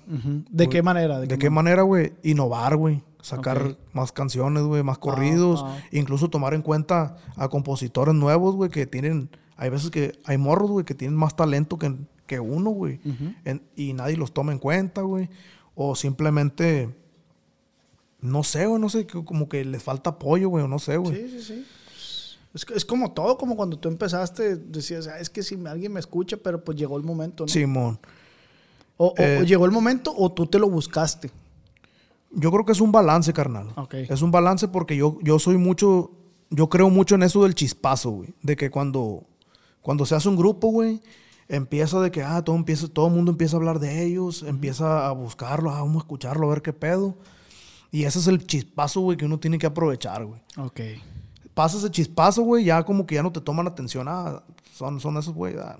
¿De qué manera? ¿De, qué manera, güey? Innovar, güey. Sacar más canciones, güey, más corridos. ah. Incluso tomar en cuenta a compositores nuevos, güey, que tienen... Hay veces que hay morros, güey, que tienen más talento que, que uno, güey. En- y nadie los toma en cuenta, güey. O simplemente... No sé, güey, no sé, como que les falta apoyo, güey, o no sé, güey. Sí, sí, sí. Es, es como todo, como cuando tú empezaste, decías, "Ah, es que si alguien me escucha, pero pues llegó el momento, ¿no? Simón. O- Eh, o llegó el momento o tú te lo buscaste. Yo creo que es un balance, carnal. Ok. Es un balance porque yo, yo soy mucho, yo creo mucho en eso del chispazo, güey. De que cuando, cuando se hace un grupo, güey, empieza de que, ah, todo empieza, todo el mundo empieza a hablar de ellos, empieza a buscarlo, ah, vamos a escucharlo, a ver qué pedo. Y ese es el chispazo, güey, que uno tiene que aprovechar, güey. Ok. Pasa ese chispazo, güey, ya como que ya no te toman atención, ah, son, son esos, güey, ah.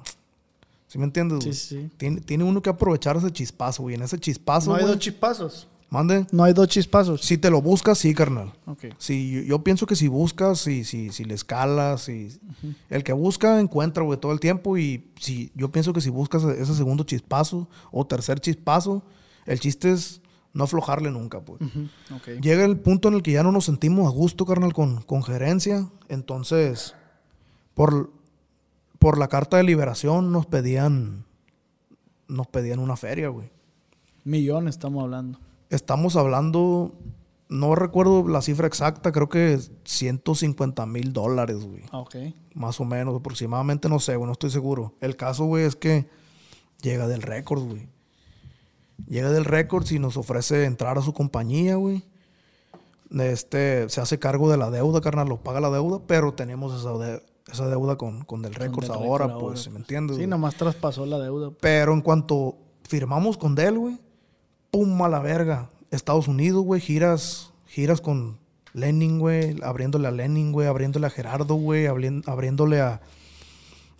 ¿Sí me entiendes, Sí, sí. Tiene, tiene uno que aprovechar ese chispazo, güey. En ese chispazo, No hay dos chispazos. mande. No hay dos chispazos. Si te lo buscas, sí, carnal. Ok. Sí, yo, yo pienso que si buscas, si, si, si le escalas, si, el que busca encuentra, güey, todo el tiempo. Y si, yo pienso que si buscas ese segundo chispazo o tercer chispazo, el chiste es no aflojarle nunca, pues. Ok. Llega el punto en el que ya no nos sentimos a gusto, carnal, con, con gerencia. Entonces, por, por la carta de liberación nos pedían, nos pedían una feria, güey. Millones estamos hablando. Estamos hablando, no recuerdo la cifra exacta, creo que 150 mil dólares, güey. Ah, Ok. Más o menos, aproximadamente, no sé, güey, no estoy seguro. El caso, güey, es que llega del récord, güey. Llega del récord y nos ofrece entrar a su compañía, güey. Este, se hace cargo de la deuda, carnal, lo paga la deuda, pero tenemos esa, de- esa deuda con, con del récord Del ahora, récord pues, ahora, ¿me entiendes? Sí, nomás traspasó la deuda. Pero en cuanto firmamos con Dell, güey, pum a la verga. Estados Unidos, güey, giras, giras con Lenin, güey, abriéndole a Lenin, güey, abriéndole a Gerardo, güey, abriéndole a,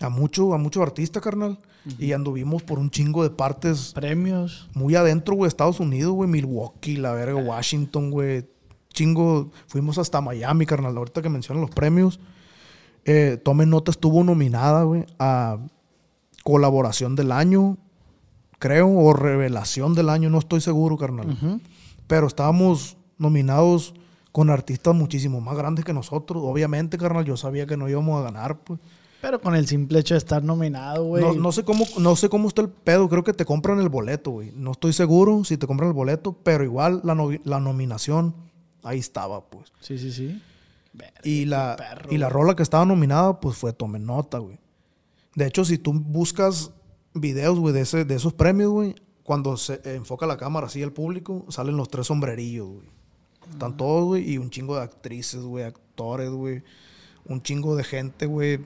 a mucho, a mucho artista, carnal. Y anduvimos por un chingo de partes Premios. muy adentro, güey, Estados Unidos, güey, Milwaukee, la verga, Washington, güey. Chingo, fuimos hasta Miami, carnal. Ahorita que mencionan los premios. Eh, tomen nota, estuvo nominada, güey, a colaboración del año, creo, o revelación del año, no estoy seguro, carnal. Pero estábamos nominados con artistas muchísimo más grandes que nosotros. Obviamente, carnal, yo sabía que no íbamos a ganar, pues. Pero con el simple hecho de estar nominado, güey. No, no sé cómo, no sé cómo está el pedo. Creo que te compran el boleto, güey. No estoy seguro si te compran el boleto, pero igual la, novi- la nominación ahí estaba, pues. Sí, sí, sí. Y la, perro, y la rola que estaba nominada, pues fue Tome Nota, güey. De hecho, si tú buscas videos, güey, de, ese- de esos premios, güey. Cuando se enfoca la cámara así al público, salen los tres sombrerillos, güey. Están todos, güey, y un chingo de actrices, güey, actores, güey. Un chingo de gente, güey.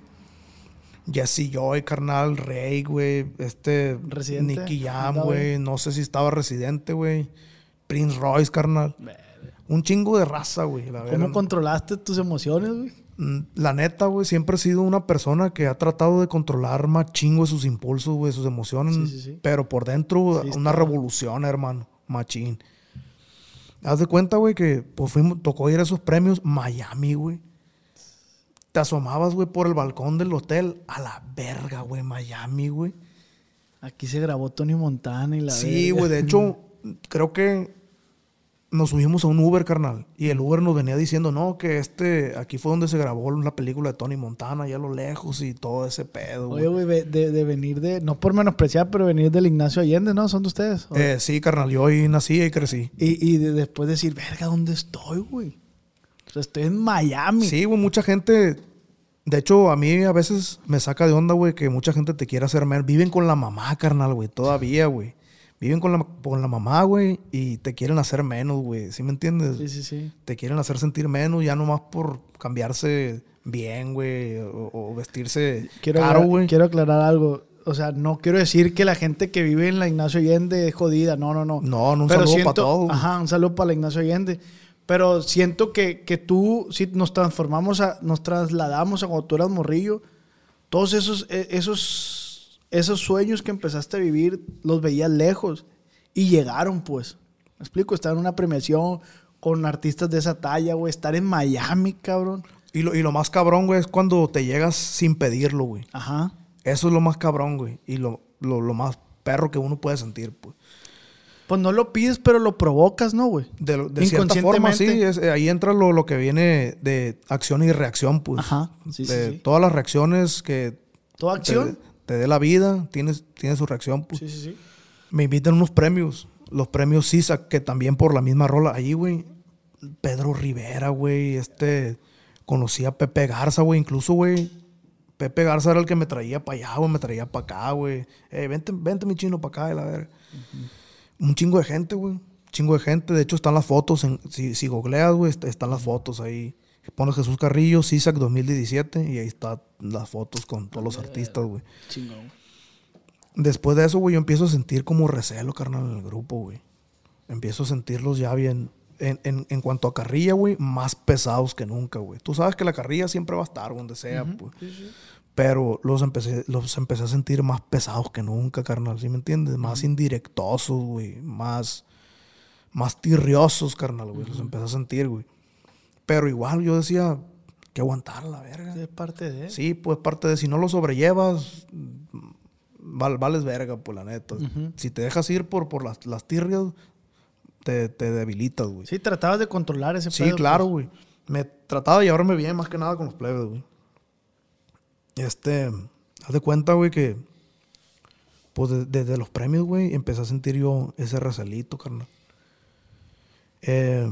Jesse Joy, carnal, Rey, güey. Este. Residente, Nicky Jam, güey. No sé si estaba residente, güey. Prince Royce, carnal. Un chingo de raza, güey. la ¿Cómo controlaste tus emociones, güey? Mm, La neta, güey, siempre he sido una persona que ha tratado de controlar más chingo sus impulsos, güey, sus emociones. Sí, sí, sí. Pero por dentro, una revolución, hermano. Machín. Haz de cuenta, güey, que pues, fuimos, tocó ir a esos premios Miami, güey. Te asomabas, güey, por el balcón del hotel. A la verga, güey, Miami, güey. Aquí se grabó Tony Montana y la Sí, güey. De hecho, creo que nos subimos a un Uber, carnal. Y el Uber nos venía diciendo, no, que este, aquí fue donde se grabó la película de Tony Montana, allá a lo lejos y todo ese pedo, Oye, güey. de, de- de venir de... No por menospreciar, pero venir del Ignacio Allende, ¿no? ¿Son de ustedes? ¿O- Eh, sí, carnal, yo ahí nací y crecí. Y, y de- después decir, verga, ¿dónde estoy, güey? O sea, estoy en Miami. Sí, güey, mucha gente. De hecho, a mí a veces me saca de onda, güey, que mucha gente te quiere hacer menos. Viven con la mamá, carnal, güey, todavía, güey. Viven con la, con la mamá, güey, y te quieren hacer menos, güey. ¿Sí me entiendes? Sí, sí, sí. te quieren hacer sentir menos ya nomás por cambiarse bien, güey, o, o vestirse Quiero, caro, güey. quiero aclarar algo. O sea, no quiero decir que la gente que vive en la Ignacio Allende es jodida. No, no, no. No, no, un Pero saludo siento- para todos. Ajá, un saludo para la Ignacio Allende. Pero siento que, que tú, si nos transformamos, a, nos trasladamos a cuando tú eras morrillo, todos esos, eh, esos, esos sueños que empezaste a vivir los veías lejos y llegaron, pues. ¿Me explico? Estar en una premiación con artistas de esa talla, güey. Estar en Miami, cabrón. Y lo, y lo más cabrón, güey, es cuando te llegas sin pedirlo, güey. Ajá. Eso es lo más cabrón, güey. Y lo, lo, lo más perro que uno puede sentir, pues. Pues no lo pides, pero lo provocas, ¿no, güey? De, de cierta forma, sí. Es- eh, ahí entra lo, lo que viene de acción y reacción, pues. Ajá, sí, sí, de sí. Todas las reacciones que ¿Toda acción? Te dé la vida, tienes, tiene su reacción, pues. Sí, sí, sí. me invitan a unos premios. Los premios CISA, que también por la misma rola. Ahí, güey. Pedro Rivera, güey. Este. Conocí a Pepe Garza, güey. Incluso, güey. Pepe Garza era el que me traía para allá, güey. Me traía para acá, güey. Eh, vente, vente, mi chino, para acá, la verga. Un chingo de gente, güey. Un chingo de gente. De hecho, están las fotos. En, si, si googleas, güey, est- están las fotos ahí. Pones Jesús Carrillo, CISAC 2017. Y ahí están las fotos con todos los artistas, güey. Chingón. Después de eso, güey, yo empiezo a sentir como recelo, carnal, en el grupo, güey. Empiezo a sentirlos ya bien. En, en- en cuanto a carrilla, güey, más pesados que nunca, güey. Tú sabes que la carrilla siempre va a estar donde sea, pues. Pero los empecé, los empecé a sentir más pesados que nunca, carnal, ¿sí me entiendes? Más indirectosos, güey. Más, más tirriosos, carnal, güey. Los empecé a sentir, güey. Pero igual yo decía, que aguantar la verga. Es parte de. Sí, pues parte de si no lo sobrellevas, val- vales verga, pues la neta. Si te dejas ir por, por las, las tirrias, te, te debilitas, güey. Sí, Sí, tratabas de controlar ese pedo, claro, pues. güey. Me trataba de llevarme bien más que nada con los plebes, güey. Este, haz de cuenta, güey, que pues de- desde los premios, güey, empecé a sentir yo ese recelito, carnal. Eh,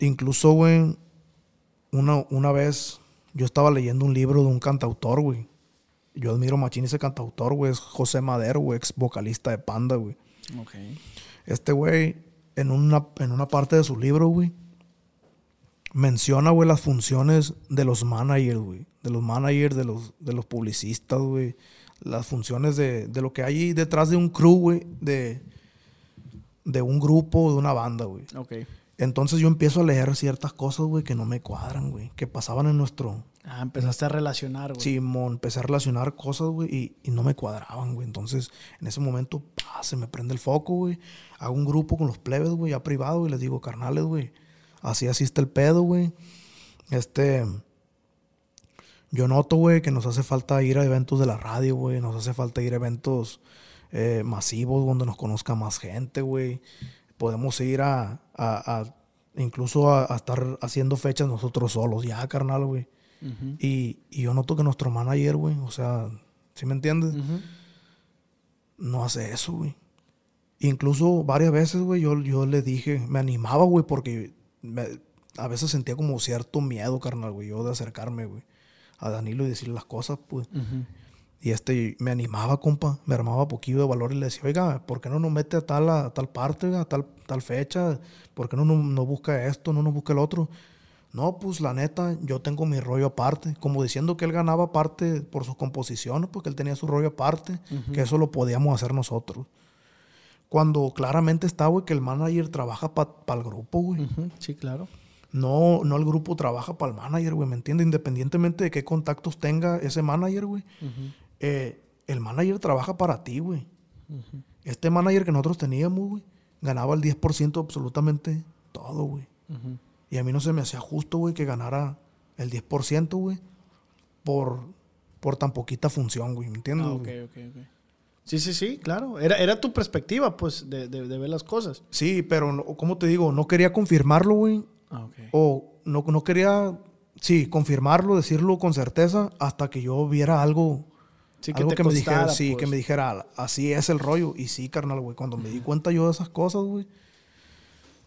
Incluso, güey, una, una vez yo estaba leyendo un libro de un cantautor, güey. Yo admiro machín ese cantautor, güey. Es José Madero, güey, ex vocalista de Panda, güey. Ok. Este güey, en una, en una parte de su libro, güey, menciona, güey, las funciones de los managers, güey. De los managers, de los, de los publicistas, güey. Las funciones de, de lo que hay detrás de un crew, güey. De, de un grupo, de una banda, güey. Ok. Entonces yo empiezo a leer ciertas cosas, güey, que no me cuadran, güey. Que pasaban en nuestro... Ah, empezaste a relacionar, güey. Simón, empecé a relacionar cosas, güey, y, y no me cuadraban, güey. Entonces, en ese momento, pa, se me prende el foco, güey. Hago un grupo con los plebes, güey, ya privado, y les digo, carnales, güey. Así, así está el pedo, güey. Este... Yo noto, güey, que nos hace falta ir a eventos de la radio, güey. Nos hace falta ir a eventos eh, masivos donde nos conozca más gente, güey. Podemos ir a, a- a- incluso a, a estar haciendo fechas nosotros solos, ya, carnal, güey. y, y yo noto que nuestro manager, güey, o sea, ¿sí me entiendes? No hace eso, güey. Incluso varias veces, güey, yo, yo le dije, me animaba, güey, porque me- a veces sentía como cierto miedo, carnal, güey, yo de acercarme, güey, a Danilo y decirle las cosas, pues. Y este me animaba, compa, me armaba poquillo de valor y le decía, oiga, ¿por qué no nos mete a tal, a tal parte, a tal, tal fecha? ¿Por qué no, no, no busca esto, no nos busca el otro? No, pues la neta, yo tengo mi rollo aparte. Como diciendo que él ganaba aparte por sus composiciones, porque él tenía su rollo aparte, que eso lo podíamos hacer nosotros. Cuando claramente está, güey, que el manager trabaja para el grupo, güey. Sí, claro. No, no el grupo trabaja para el manager, güey, ¿me entiendes? Independientemente de qué contactos tenga ese manager, güey. Eh, el manager trabaja para ti, güey. Este manager que nosotros teníamos, güey, ganaba el 10% absolutamente todo, güey. Y a mí no se me hacía justo, güey, que ganara el 10%, güey, por, por tan poquita función, güey, ¿me entiendes? Ah, ok, güey? ok, ok. Sí, sí, sí, claro. Era, era tu perspectiva, pues, de, de- de ver las cosas. Sí, pero, no, ¿cómo te digo? No quería confirmarlo, güey, Ah, o no, no quería, sí, confirmarlo, decirlo con certeza, hasta que yo viera algo, Sí, que algo te que me dijera, sí, pues. que me dijera, así es el rollo. Y sí, carnal, güey, cuando me di cuenta yo de esas cosas, güey,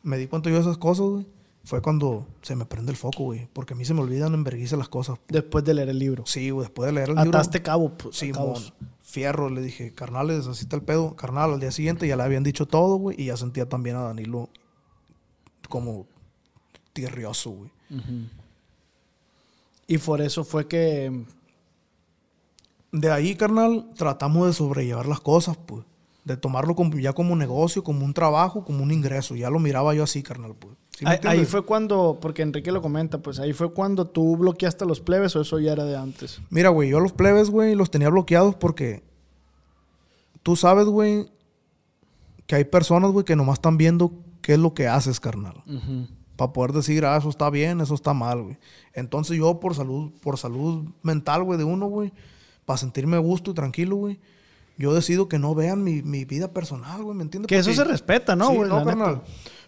me di cuenta yo de esas cosas, güey, fue cuando se me prende el foco, güey, porque a mí se me olvidan en vergüenza las cosas. Después de leer el libro. Sí, güey, después de leer el libro. Ataste cabo, pues. Sí, cabos. fierro, le dije, carnales, así está el pedo. Carnal, al día siguiente ya le habían dicho todo, güey, y ya sentía también a Danilo como tierrioso, güey. Y por eso fue que. De ahí, carnal, tratamos de sobrellevar las cosas, pues. De tomarlo como, ya como negocio, como un trabajo, como un ingreso. Ya lo miraba yo así, carnal, pues. ¿Sí me ahí, fue cuando. Porque Enrique lo comenta, pues ahí fue cuando tú bloqueaste a los plebes o eso ya era de antes. Mira, güey, yo a los plebes, güey, los tenía bloqueados porque tú sabes, güey, que hay personas, güey, que nomás están viendo qué es lo que haces, carnal. Para poder decir, ah, eso está bien, eso está mal, güey. Entonces yo por salud, por salud mental, güey, de uno, güey, para sentirme a gusto y tranquilo, güey, yo decido que no vean mi, mi vida personal, güey, ¿me entiendes? Que eso se respeta, ¿no, Sí, güey? no, neta. carnal.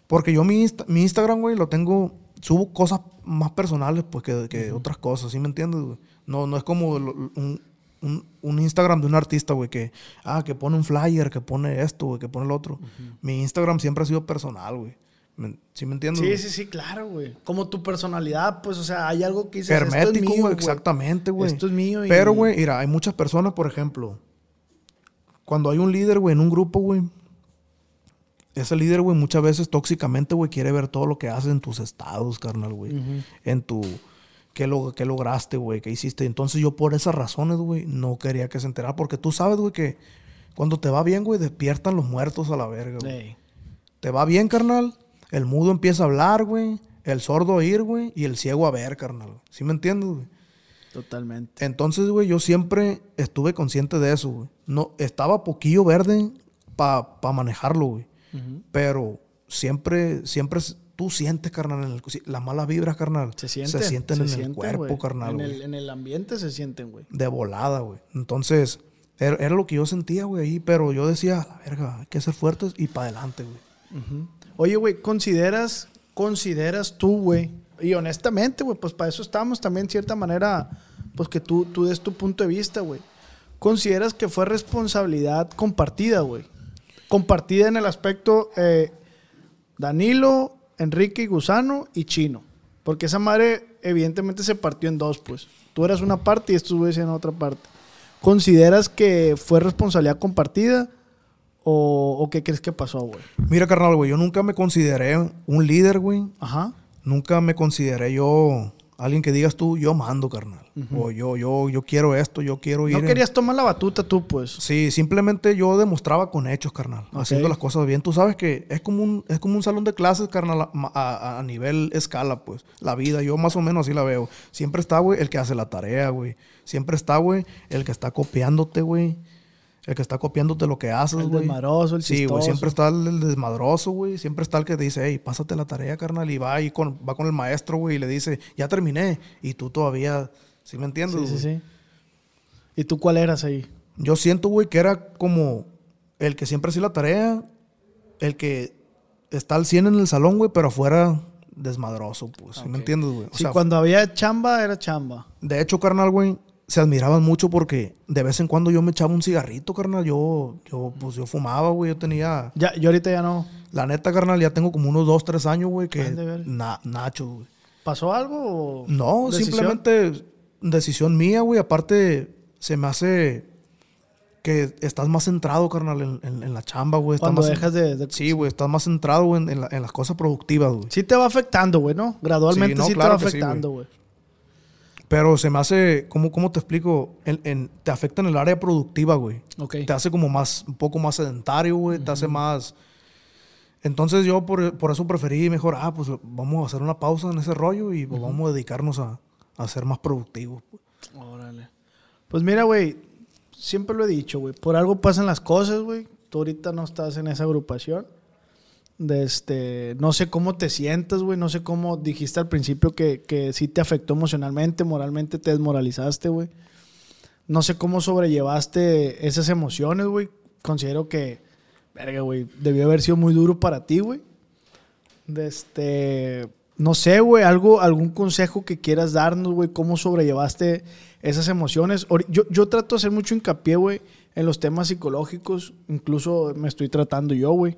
Porque yo mi, Insta- mi Instagram, güey, lo tengo, subo cosas más personales, pues, que, que otras cosas, ¿sí me entiendes, güey? No, no es como lo- un, un- un Instagram de un artista, güey, que, ah, que pone un flyer, que pone esto, güey, que pone el otro. Mi Instagram siempre ha sido personal, güey. ¿Sí me entiendes? Sí, güey? sí, sí, claro, güey. Como tu personalidad, pues, o sea, hay algo que dices, esto es Hermético, mío, güey, exactamente, güey. Esto es mío y- Pero, güey, mira, hay muchas personas, por ejemplo, cuando hay un líder, güey, en un grupo, güey, ese líder, güey, muchas veces tóxicamente, güey, quiere ver todo lo que haces en tus estados, carnal, güey. En tu... ¿Qué, lo, qué lograste, güey? ¿Qué hiciste? Entonces yo por esas razones, güey, no quería que se enterara. Porque tú sabes, güey, que cuando te va bien, güey, despiertan los muertos a la verga, güey. Ey. Te va bien, carnal. El mudo empieza a hablar, güey. El sordo a oír, güey. Y el ciego a ver, carnal. ¿Sí me entiendes, güey? Totalmente. Entonces, güey, yo siempre estuve consciente de eso, güey. No, estaba poquillo verde para manejarlo, güey. Pero siempre, siempre tú sientes, carnal, en el, las malas vibras, carnal. Se sienten. sienten en el cuerpo, carnal, En el, en el ambiente se sienten, güey. De volada, güey. Entonces, era, era lo que yo sentía, güey, ahí. Pero yo decía, "A la verga, hay que ser fuertes y para adelante, güey. Oye, güey, ¿consideras, consideras tú, güey? Y honestamente, güey, pues para eso estamos también, de cierta manera, pues que tú, tú des tu punto de vista, güey. ¿Consideras que fue responsabilidad compartida, güey? Compartida en el aspecto eh, Danilo, Enrique y Gusano y Chino. Porque esa madre evidentemente se partió en dos, pues. Tú eras una parte y estos güeyes en otra parte. ¿Consideras que fue responsabilidad compartida o, o qué crees que pasó, güey? Mira, carnal, güey, yo nunca me consideré un líder, güey. Ajá. Nunca me consideré yo alguien que digas tú, yo mando, carnal. O yo, yo, yo quiero esto, yo quiero ir. No en- querías tomar la batuta tú, pues. Sí, simplemente yo demostraba con hechos, carnal. Haciendo las cosas bien. Tú sabes que es como un, es como un salón de clases, carnal, a nivel escala, pues. La vida, yo más o menos así la veo. Siempre está, güey, el que hace la tarea, güey. Siempre está, güey, el que está copiándote, güey. El que está copiándote lo que haces, El güey. desmadroso, el Sí, güey. Siempre está el, el desmadroso, güey. Siempre está el que te dice, hey, pásate la tarea, carnal. Y va, y con, va con el maestro, güey, y le dice, ya terminé. Y tú todavía ¿Sí me entiendes? Sí, sí, güey? sí. ¿Y tú cuál eras ahí? Yo siento, güey, que era como el que siempre hacía la tarea, el que está al 100 en el salón, güey, pero afuera desmadroso, pues. ¿Sí me entiendes, güey? O Sí, sea, cuando había chamba, era chamba. de hecho, carnal, güey, se admiraban mucho porque de vez en cuando yo me echaba un cigarrito, carnal. Yo, yo, pues yo fumaba, güey. Yo tenía, Ya, yo ahorita ya no. la neta, carnal, ya tengo como unos dos, tres años, güey, que na, nacho, güey. ¿Pasó algo? o No, decisión? simplemente decisión mía, güey. Aparte, se me hace que estás más centrado, carnal, en, en- en la chamba, güey. Cuando más- dejas de... de- Sí, güey, estás más centrado güey, en, en la- en las cosas productivas, güey. Sí te va afectando, güey, ¿no? Gradualmente Sí, no, sí claro te va afectando, güey. Pero se me hace, ¿cómo, cómo te explico? En- en- te afecta en el área productiva, güey. ok. Te hace como más, un poco más sedentario, güey. Te hace más... Entonces yo por, por eso preferí mejor, ah, pues vamos a hacer una pausa en ese rollo y pues, vamos a dedicarnos a, a ser más productivos. pues. Órale. Pues mira, güey, siempre lo he dicho, güey. Por algo pasan las cosas, güey. Tú ahorita no estás en esa agrupación. De este, no sé cómo te sientas, güey. No sé cómo dijiste al principio que, que sí te afectó emocionalmente, moralmente te desmoralizaste, güey. No sé cómo sobrellevaste esas emociones, güey. Considero que, verga, güey, debió haber sido muy duro para ti, güey. De este, no sé, güey, algo, algún consejo que quieras darnos, güey, cómo sobrellevaste esas emociones. Yo, yo trato de hacer mucho hincapié, güey, en los temas psicológicos, incluso me estoy tratando yo, güey.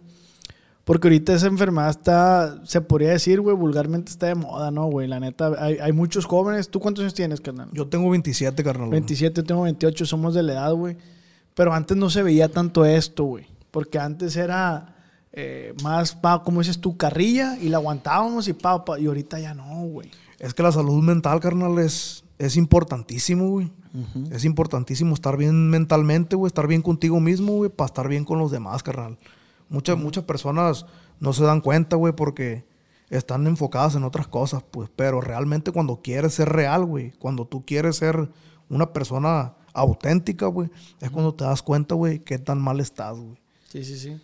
Porque ahorita esa enfermedad está, se podría decir, güey, vulgarmente está de moda, ¿no, güey? La neta, hay, hay muchos jóvenes. ¿Tú cuántos años tienes, carnal? Yo tengo 27, carnal. güey. 27, yo tengo 28, somos de la edad, güey. Pero antes no se veía tanto esto, güey. Porque antes era eh, más, pa, como dices tú, carrilla y la aguantábamos y pa, pa, y ahorita ya no, güey. Es que la salud mental, carnal, es, es importantísimo, güey. Es importantísimo estar bien mentalmente, güey. Estar bien contigo mismo, güey, para estar bien con los demás, carnal. Muchas, muchas personas no se dan cuenta, güey, porque están enfocadas en otras cosas, pues. Pero realmente cuando quieres ser real, güey, cuando tú quieres ser una persona auténtica, güey, es cuando te das cuenta, güey, qué tan mal estás, güey. Sí, sí, sí.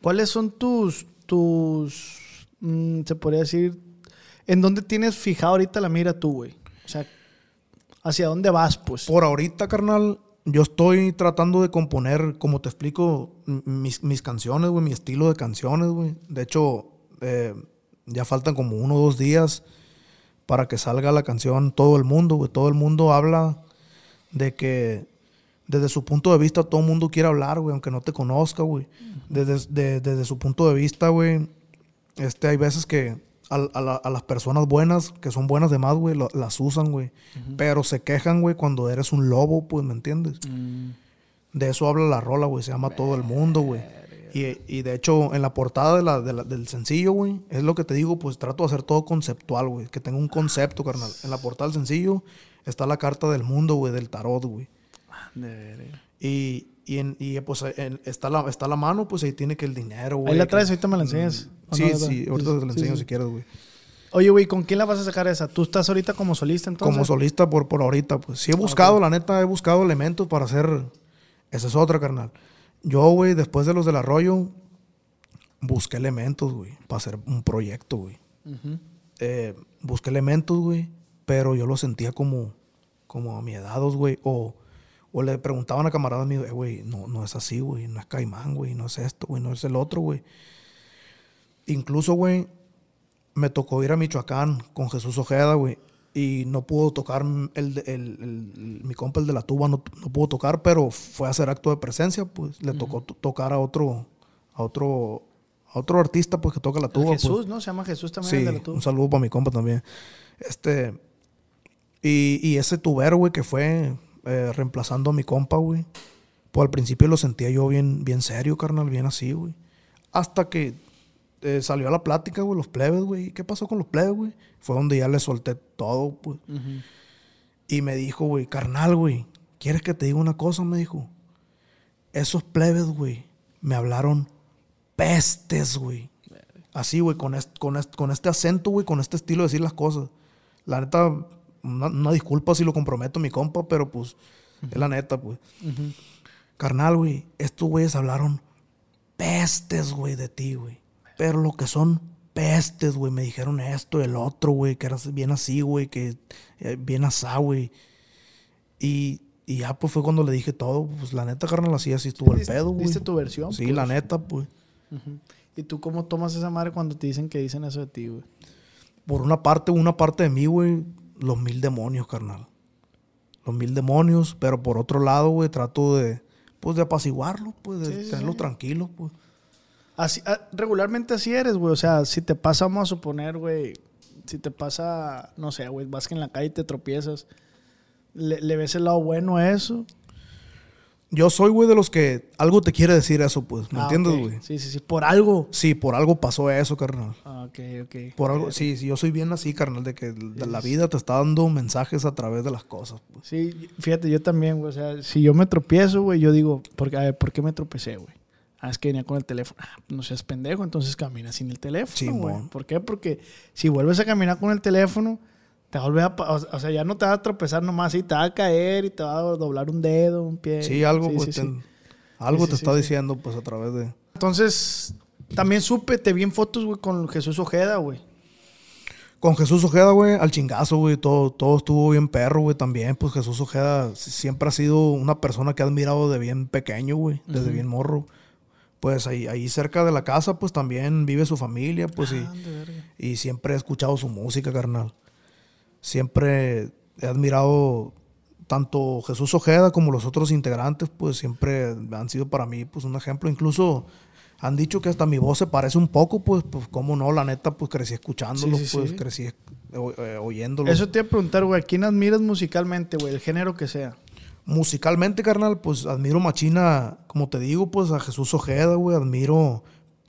¿Cuáles son tus, tus, mm, se podría decir, en dónde tienes fijado ahorita la mira tú, güey? O sea, ¿hacia dónde vas, pues? Por ahorita, carnal, yo estoy tratando de componer, como te explico, mis, mis canciones, güey, mi estilo de canciones, güey. De hecho, eh, ya faltan como uno o dos días para que salga la canción Todo el Mundo, güey. Todo el mundo habla de que desde su punto de vista todo el mundo quiere hablar, güey, aunque no te conozca, güey. Desde, de- desde su punto de vista, güey, este, hay veces que a, a la- a las personas buenas, que son buenas de más, güey, las usan, güey. Pero se quejan, güey, cuando eres un lobo, pues, ¿me entiendes? De eso habla la rola, güey. Se llama Todo el Mundo, güey. Y, y de hecho, en la portada de la- de la- del sencillo, güey, es lo que te digo, pues trato de hacer todo conceptual, güey. Que tenga un concepto, carnal. En la portada del sencillo está la carta del mundo, güey, del tarot, güey. Y, y, en- y, pues en- está, la, está la mano, pues ahí tiene que el dinero, güey. Ahí la que- traes, ahorita me la enseñas. ¿O Sí, no, sí, ahorita te la Sí, enseño sí. si quieres, güey. Oye, güey, ¿con quién la vas a sacar esa? ¿Tú estás ahorita como solista entonces? Como solista por, por ahorita, pues sí he buscado, la neta, he buscado elementos para hacer. Esa es otra, carnal. Yo, güey, después de los del arroyo, busqué elementos, güey, para hacer un proyecto, güey. Eh, busqué elementos, güey, pero yo lo sentía como, como a mi edad, güey. O, o le preguntaban a camaradas míos, eh, güey, no, no es así, güey, no es caimán, güey, no es esto, güey, no es el otro, güey. Incluso, güey, me tocó ir a Michoacán con Jesús Ojeda, güey. Y no pudo tocar el, el- el- mi compa, el de la tuba, no, no pudo tocar, pero fue a hacer acto de presencia, pues. Le tocó to- tocar a otro, a otro, a otro artista, pues, que toca la tuba. pues. Jesús, ¿no? Se llama Jesús también Sí, el de la tuba. un saludo para mi compa también. Este, y, y ese tubero, güey, que fue eh, reemplazando a mi compa, güey. Pues al principio lo sentía yo bien, bien serio, carnal, bien así, güey. Hasta que eh, salió a la plática, güey, los plebes, güey. ¿Qué pasó con los plebes, güey? Fue donde ya le solté todo, pues. Y me dijo, güey, carnal, güey, ¿quieres que te diga una cosa? Me dijo. Esos plebes, güey, me hablaron pestes, güey. Así, güey, con, est- con, est- con este acento, güey, con este estilo de decir las cosas. La neta, una, una disculpa si lo comprometo, mi compa, pero pues, es la neta, pues. Carnal, güey, estos güeyes hablaron pestes, güey, de ti, güey. Pero lo que son pestes, güey, me dijeron esto, el otro, güey, que eras bien así, güey, que eh, bien asá, güey. Y, y ya pues fue cuando le dije todo. Pues la neta, carnal, así, así estuvo el pedo, güey. diste tu versión, Sí, pues. la neta, pues. ¿Y tú cómo tomas esa madre cuando te dicen que dicen eso de ti, güey? Por una parte, una parte de mí, güey, los mil demonios, carnal. Los mil demonios, pero por otro lado, güey, trato de, pues, de apaciguarlo, pues, de sí, tenerlo sí. tranquilo, pues. Así, ah, regularmente así eres, güey. O sea, si te pasa, vamos a suponer, güey, si te pasa, no sé, güey, vas que en la calle y te tropiezas, ¿le, le ves el lado bueno a eso? Yo soy, güey, de los que algo te quiere decir eso, pues, ¿me Ah, entiendes, güey? Sí, sí, sí, por algo. Sí, por algo pasó eso, carnal. Ah, ok, ok. Por algo, sí, sí, yo soy bien así, carnal, de que de la vida te está dando mensajes a través de las cosas, pues. Sí, fíjate, yo también, güey. O sea, si yo me tropiezo, güey, yo digo, porque, a ver, ¿por qué me tropecé, güey? Ah, es que venía con el teléfono. Ah, no seas pendejo, entonces camina sin el teléfono, Simón. güey. ¿Por qué? Porque si vuelves a caminar con el teléfono, te va a volver a... pa- O sea, ya no te va a tropezar nomás, sí, te va a caer y te va a doblar un dedo, un pie. Sí, algo, pues, sí, te- sí. algo Sí, te sí, está sí, sí. diciendo, pues, a través de... Entonces, también supe, te vi en fotos, güey, con Jesús Ojeda, güey. Con Jesús Ojeda, güey, al chingazo, güey, todo, todo estuvo bien perro, güey, también. Pues Jesús Ojeda siempre ha sido una persona que he admirado de bien pequeño, güey, desde bien morro. Pues ahí, ahí cerca de la casa, pues también vive su familia, pues Ah, y, y siempre he escuchado su música, carnal. Siempre he admirado tanto Jesús Ojeda como los otros integrantes, pues siempre han sido para mí, pues un ejemplo. Incluso han dicho que hasta mi voz se parece un poco, pues, pues cómo no, la neta, pues crecí escuchándolo, Sí, sí, pues sí. crecí eh, oyéndolo. Eso te iba a preguntar, güey, ¿a quién admiras musicalmente, güey? El género que sea. Musicalmente, carnal, pues admiro machina, como te digo, pues a Jesús Ojeda, güey, admiro,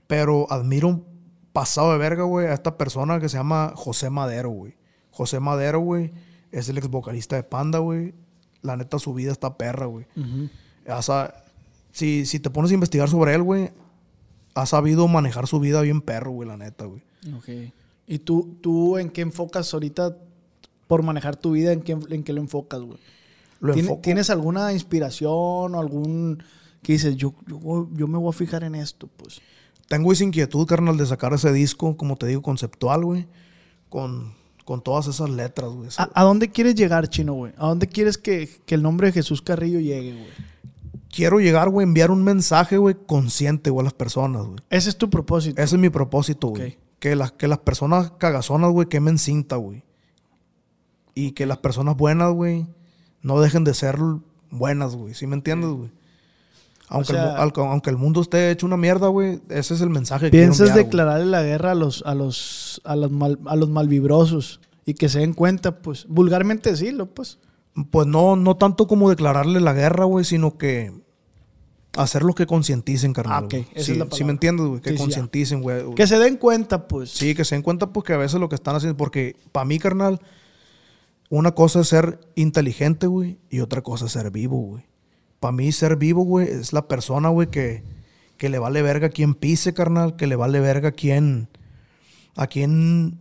pero admiro pasado de verga, güey, a esta persona que se llama José Madero, güey. José Madero, güey, es el ex vocalista de Panda, güey. La neta, su vida está perra, güey. O sea, si, si te pones a investigar sobre él, güey, ha sabido manejar su vida bien perro, güey, la neta, güey. Ok. ¿Y tú, tú en qué enfocas ahorita por manejar tu vida? ¿En qué, en qué lo enfocas, güey? Lo ¿Tiene- enfoco- ¿Tienes alguna inspiración o algún que dices, yo, yo, yo me voy a fijar en esto, pues? Tengo esa inquietud, carnal, de sacar ese disco, como te digo, conceptual, güey, con, con todas esas letras, güey. ¿A, a dónde quieres llegar, Chino, güey? ¿A dónde quieres que, que el nombre de Jesús Carrillo llegue, güey? quiero llegar, güey, enviar un mensaje, güey, consciente, güey, a las personas, güey. Ese es tu propósito. Ese es mi propósito, güey. Que, las, que las personas cagazonas, güey, quemen cinta, güey. Y que las personas buenas, güey, no dejen de ser buenas, güey. ¿Sí me entiendes, güey? Aunque, el sea- mu- al- aunque el mundo esté hecho una mierda, güey, ese es el mensaje que ¿Piensas enviar, declararle la guerra a los, a los, a los, mal- a los malvibrosos y que se den cuenta, pues, vulgarmente decirlo, pues? Pues no, no tanto como declararle la guerra, güey, sino que hacer lo que concienticen, carnal. Ah, ok. Esa Sí, es la sí me entiendes, güey, que Sí, concienticen, güey. Que se den cuenta, pues. Sí, que se den cuenta porque a veces lo que están haciendo, porque para mí, carnal, una cosa es ser inteligente, güey, y otra cosa es ser vivo, güey. Para mí ser vivo, güey, es la persona, güey, que, que le vale verga a quien pise, carnal, que le vale verga a quien, a quien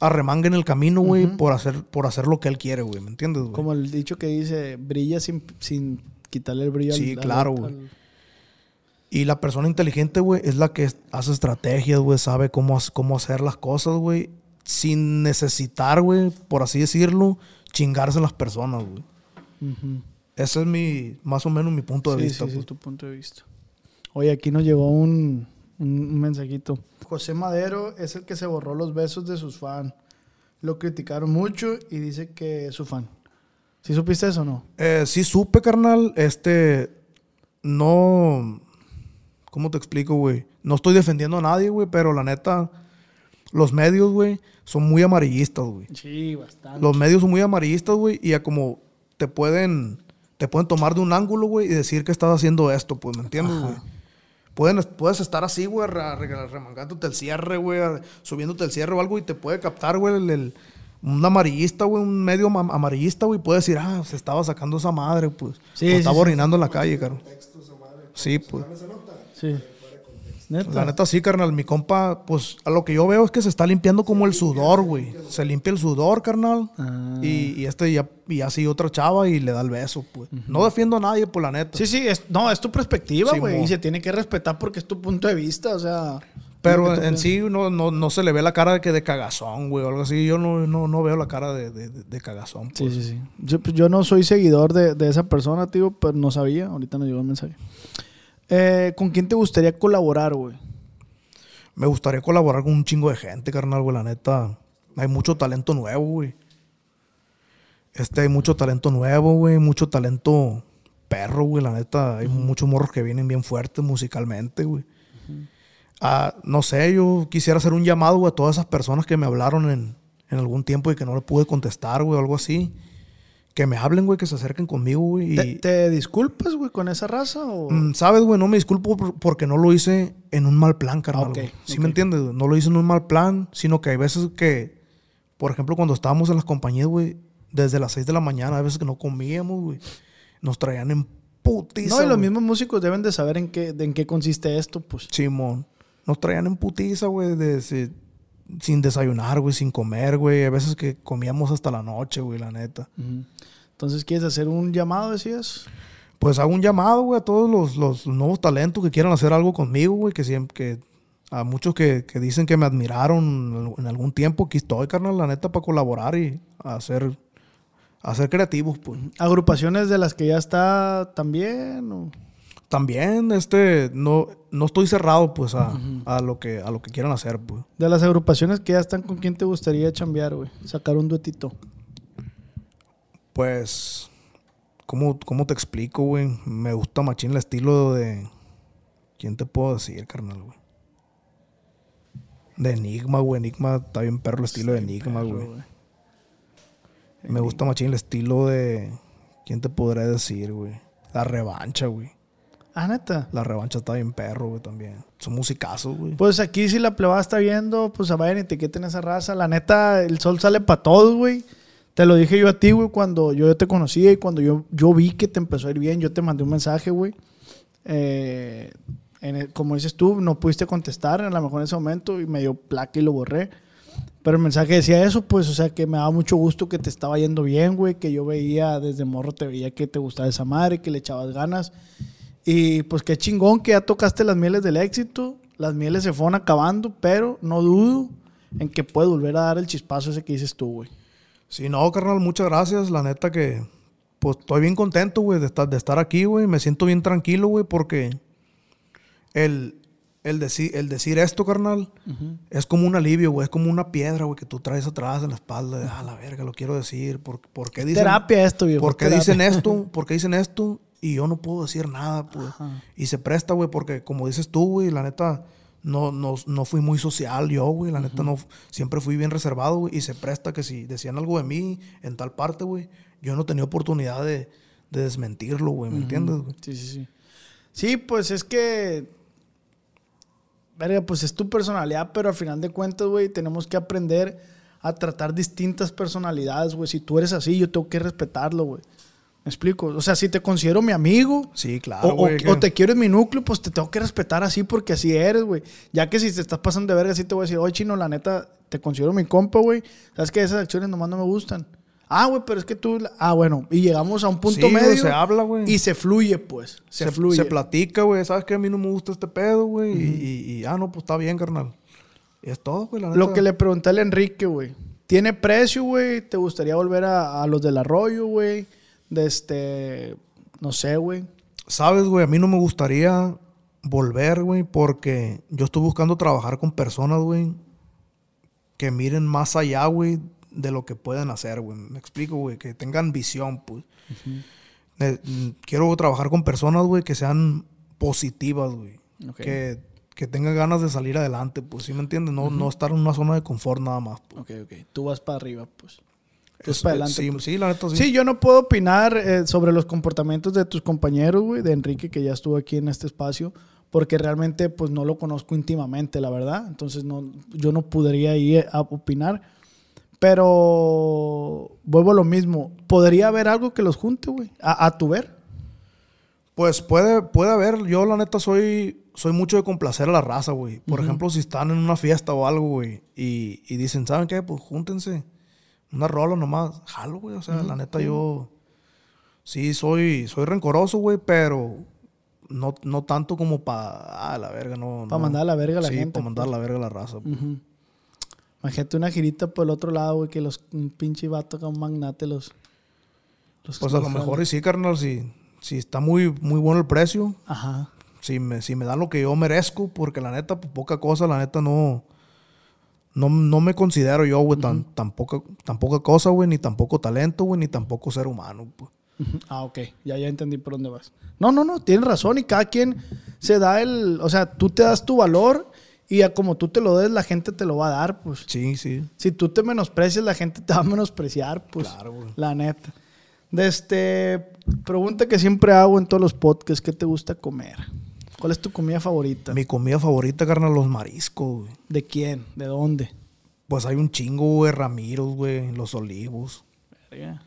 arremangue en el camino, güey, por, hacer, por hacer lo que él quiere, güey, ¿me entiendes, güey? Como el dicho que dice, brilla sin, sin quitarle el brillo al- Sí, al- claro, al- güey. Y la persona inteligente, güey, es la que hace estrategias, güey, sabe cómo, cómo hacer las cosas, güey, sin necesitar, güey, por así decirlo, chingarse a las personas, güey. Ujú. Ese es mi, más o menos mi punto de Sí, vista. sí, sí, pues. tu punto de vista. Oye, aquí nos llegó un, un- un mensajito. José Madero es el que se borró los besos de sus fans. Lo criticaron mucho y dice que es su fan. ¿Sí supiste eso o no? Eh, sí supe, carnal, este, no, ¿cómo te explico, güey? No estoy defendiendo a nadie, güey, pero la neta, los medios, güey, son muy amarillistas, güey. Sí, bastante. Los medios son muy amarillistas, güey, y ya como te pueden, te pueden tomar de un ángulo, güey, y decir que estás haciendo esto, pues, ¿me entiendes, güey? Pueden, puedes estar así, güey, re- re- remangándote el cierre, güey, subiéndote el cierre o algo, y te puede captar, güey, el, el- un amarillista, güey, un medio ma- amarillista, güey, puede decir, ah, se estaba sacando esa madre, pues. Sí, o sí, estaba sí. orinando en la calle, caro. Sí, pues. Sí. Neta. La neta sí, carnal. Mi compa, pues a lo que yo veo es que se está limpiando como el sudor, güey. Se limpia el sudor, carnal. Ah. Y, y este ya, y así otra chava y le da el beso, pues. No defiendo a nadie, por la neta. Sí, sí, es, no, es tu perspectiva, Sí, güey. mo. y se tiene que respetar porque es tu punto de vista, o sea. Pero en sí no, no, no se le ve la cara de que de cagazón, güey, o algo así. Yo no, no, no veo la cara de, de, cagazón. Sí, pues. sí, sí. Yo, pues, yo no soy seguidor de, de esa persona, tío, pero no sabía. Ahorita nos llegó el mensaje. Eh, ¿Con quién te gustaría colaborar, güey? Me gustaría colaborar con un chingo de gente, carnal, güey. La neta, hay mucho talento nuevo, güey. Este, hay mucho talento nuevo, güey. Mucho talento perro, güey. La neta, hay muchos morros que vienen bien fuertes musicalmente, güey. Ah, no sé, yo quisiera hacer un llamado, güey, a todas esas personas que me hablaron en, en algún tiempo y que no le pude contestar, güey, o algo así. Que me hablen, güey, que se acerquen conmigo, güey. y- ¿Te, te disculpas, güey, con esa raza? O... Mm, ¿Sabes, güey? No me disculpo por- porque no lo hice en un mal plan, carnal. Ok, güey. ¿Sí me entiendes? No lo hice en un mal plan, sino que hay veces que, por ejemplo, cuando estábamos en las compañías, güey, desde las 6 de la mañana, hay veces que no comíamos, güey. Nos traían en putiza. no, y los mismos músicos deben de saber en qué, de en qué consiste esto, pues. Simón. Nos traían en putiza, güey, de- si- sin desayunar, güey, sin comer, güey. A veces que comíamos hasta la noche, güey, la neta. Entonces, ¿quieres hacer un llamado, decías? Pues hago un llamado, güey, a todos los, los nuevos talentos que quieran hacer algo conmigo, güey, que siempre, que a muchos que, que dicen que me admiraron en algún tiempo, aquí estoy, carnal, la neta, para colaborar y hacer, hacer creativos, pues. ¿Agrupaciones de las que ya está también? o? También, este, no, no estoy cerrado, pues, a, a lo que, a lo que quieran hacer, pues. De las agrupaciones que ya están, ¿con quién te gustaría chambear, güey? Sacar un duetito. Pues, ¿cómo, cómo te explico, güey? Me gusta machín el estilo de... ¿Quién te puedo decir, carnal, güey? De Enigma, güey. Enigma está bien perro el estilo de Enigma, perro, güey. güey. Me gusta machín el estilo de... ¿Quién te podré decir, güey? La revancha, güey. Ah, neta. La revancha está bien perro, güey, también. Son musicazos, güey. Pues aquí si la plebada está viendo, pues vayan y etiqueten esa raza. La neta, el sol sale para todos, güey. Te lo dije yo a ti, güey, cuando yo te conocía y cuando yo, yo vi que te empezó a ir bien, yo te mandé un mensaje, güey. Eh, en el- como dices tú, no pudiste contestar a lo mejor en ese momento y me dio placa y lo borré. Pero el mensaje decía eso, pues, o sea, que me daba mucho gusto que te estaba yendo bien, güey, que yo veía desde morro, te veía que te gustaba esa madre, que le echabas ganas. Y pues qué chingón que ya tocaste las mieles del éxito. Las mieles se fueron acabando, pero no dudo en que puedes volver a dar el chispazo ese que dices tú, güey. Sí, no, carnal, muchas gracias. La neta que, pues, estoy bien contento, güey, de estar, de estar aquí, güey. Me siento bien tranquilo, güey, porque el, el, decir, el decir esto, carnal, es como un alivio, güey. Es como una piedra, güey, que tú traes atrás en la espalda. De, ah, la verga, lo quiero decir. ¿Por, por qué dicen, Terapia esto, viejo. ¿Por qué terapia. dicen esto? ¿Por qué dicen esto? Y yo no puedo decir nada, pues. Y se presta, güey, porque como dices tú, güey, la neta, no, no, no fui muy social yo, güey. La neta, no, siempre fui bien reservado, güey. Y se presta que si decían algo de mí en tal parte, güey, yo no tenía oportunidad de, de desmentirlo, güey. ¿Me entiendes, güey? Sí, sí, sí. Sí, pues es que. Verga, pues es tu personalidad, pero al final de cuentas, güey, tenemos que aprender a tratar distintas personalidades, güey. Si tú eres así, yo tengo que respetarlo, güey. ¿Me explico? O sea, si te considero mi amigo, Sí, claro, o, te quiero en mi núcleo, pues te tengo que respetar así porque así eres, güey. Ya que si te estás pasando de verga, sí te voy a decir, oye, chino, la neta, te considero mi compa, güey. Sabes que esas acciones nomás no me gustan. Ah, güey, pero es que tú. Ah, bueno, y llegamos a un punto Sí, medio. se habla, güey. Y se fluye, pues. Se, se, fluye. se platica, güey. ¿Sabes que A mí no me gusta este pedo, güey. y, y, y, ah, no, pues está bien, carnal. Y es todo, güey, la neta. Lo que le pregunté al Enrique, güey. ¿Tiene precio, güey? ¿Te gustaría volver a, a los del arroyo, güey? De este. No sé, güey. Sabes, güey, a mí no me gustaría volver, güey, porque yo estoy buscando trabajar con personas, güey, que miren más allá, güey, de lo que pueden hacer, güey. Me explico, güey, que tengan visión, pues. Eh, quiero trabajar con personas, güey, que sean positivas, güey. Que, que tengan ganas de salir adelante, pues, ¿sí me entiendes? No, no estar en una zona de confort nada más. Pues. Ok, ok. Tú vas para arriba, pues. Tú vas Es- para eh, adelante. sí, pues. sí, la neta, sí. Sí, yo no puedo opinar eh, sobre los comportamientos de tus compañeros, güey, de Enrique, que ya estuvo aquí en este espacio, porque realmente, pues, no lo conozco íntimamente, la verdad. Entonces, no, yo no podría ir a opinar. Pero vuelvo a lo mismo. ¿Podría haber algo que los junte, güey? A, a tu ver. Pues puede, puede haber. Yo, la neta, soy, soy mucho de complacer a la raza, güey. Por ejemplo, si están en una fiesta o algo, güey, y, y dicen, ¿saben qué? Pues júntense. Una rola nomás. Jalo, güey. O sea, la neta, yo sí soy, soy rencoroso, güey, pero no, no tanto como para, ah, la verga, no. Pa' no. mandar a la verga a la sí, gente, para mandar a pues. la verga a la raza. pues. Imagínate una girita por el otro lado, güey, que los un pinche vato con un magnate los. los Pues a lo mejor y sí, carnal, si, si está muy, muy bueno el precio, Ajá. si me, si me dan lo que yo merezco, porque la neta, pues, poca cosa, la neta no. No, no me considero yo, güey, tan, tan, poca, tan poca cosa, güey, ni tampoco talento, güey, ni tampoco ser humano, pues. Ujú. Ah, ok. Ya, ya entendí por dónde vas. No, no, no. Tienes razón. Y cada quien se da el. O sea, tú te das tu valor y a como tú te lo des, la gente te lo va a dar, pues. Sí, sí. Si tú te menosprecias, la gente te va a menospreciar, pues. Claro, güey. La neta. De este. Pregunta que siempre hago en todos los podcasts: ¿qué te gusta comer? ¿Cuál es tu comida favorita? Mi comida favorita, carnal, los mariscos, güey. ¿De quién? ¿De dónde? Pues hay un chingo, güey, Ramiros, güey, Los Olivos. Verga.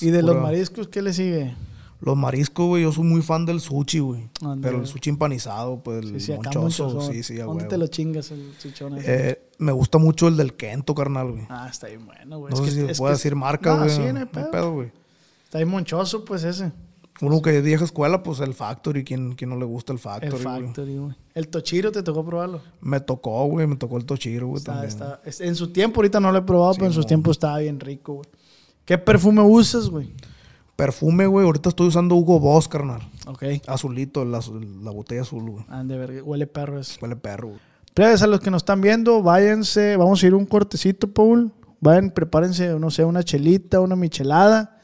¿Y de los mariscos qué le sigue? Los mariscos, güey, yo soy muy fan del sushi, güey. Pero el sushi empanizado, pues el Sí, sí, monchoso, sí, sí, a ¿Dónde te lo chingas el chichón? Eh, me gusta mucho el del Kento, carnal, güey. ah, está bien bueno, güey. no Es sé que- si es puedo que- decir marca, güey. sí, no hay no hay pedo. pedo, güey. Está bien monchoso, pues ese. Uno que es vieja escuela, pues el Factory. ¿Quién, quién no le gusta el El Factory, güey? Factory, güey. El Tochiro te tocó probarlo. Me tocó, güey, me tocó el Tochiro, güey, Está- en su tiempo, ahorita no lo he probado, pero en su tiempo estaba bien rico, güey. ¿Qué perfume usas, güey? Perfume, güey, ahorita estoy usando Hugo Boss, carnal. Ok. Azulito, la, la botella azul, güey. Ah, de verga, huele perro eso. Huele perro, güey. Plebes, a los que nos están viendo, váyanse, vamos a ir un cortecito, Paul. Vayan, prepárense, no sé, una chelita, una michelada.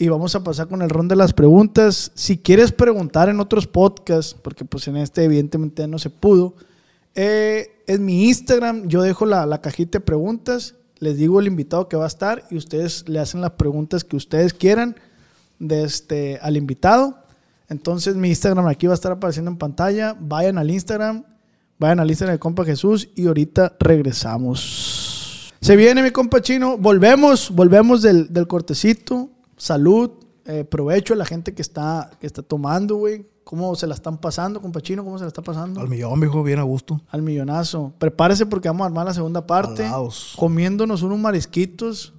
Y vamos a pasar con el ron de las preguntas. Si quieres preguntar en otros podcasts, porque pues en este evidentemente no se pudo, eh, en mi Instagram yo dejo la, la cajita de preguntas, les digo el invitado que va a estar y ustedes le hacen las preguntas que ustedes quieran de este, al invitado. Entonces mi Instagram aquí va a estar apareciendo en pantalla. Vayan al Instagram, vayan al Instagram de compa Jesús y ahorita regresamos. Se viene mi compa chino. Volvemos, volvemos del, del cortecito. Salud, eh, provecho a la gente que está, que está tomando, güey. ¿Cómo se la están pasando, compa chino? ¿Cómo se la está pasando? Al millón, viejo, bien a gusto. Al millonazo. Prepárese porque vamos a armar la segunda parte. Alaos. Comiéndonos unos marisquitos.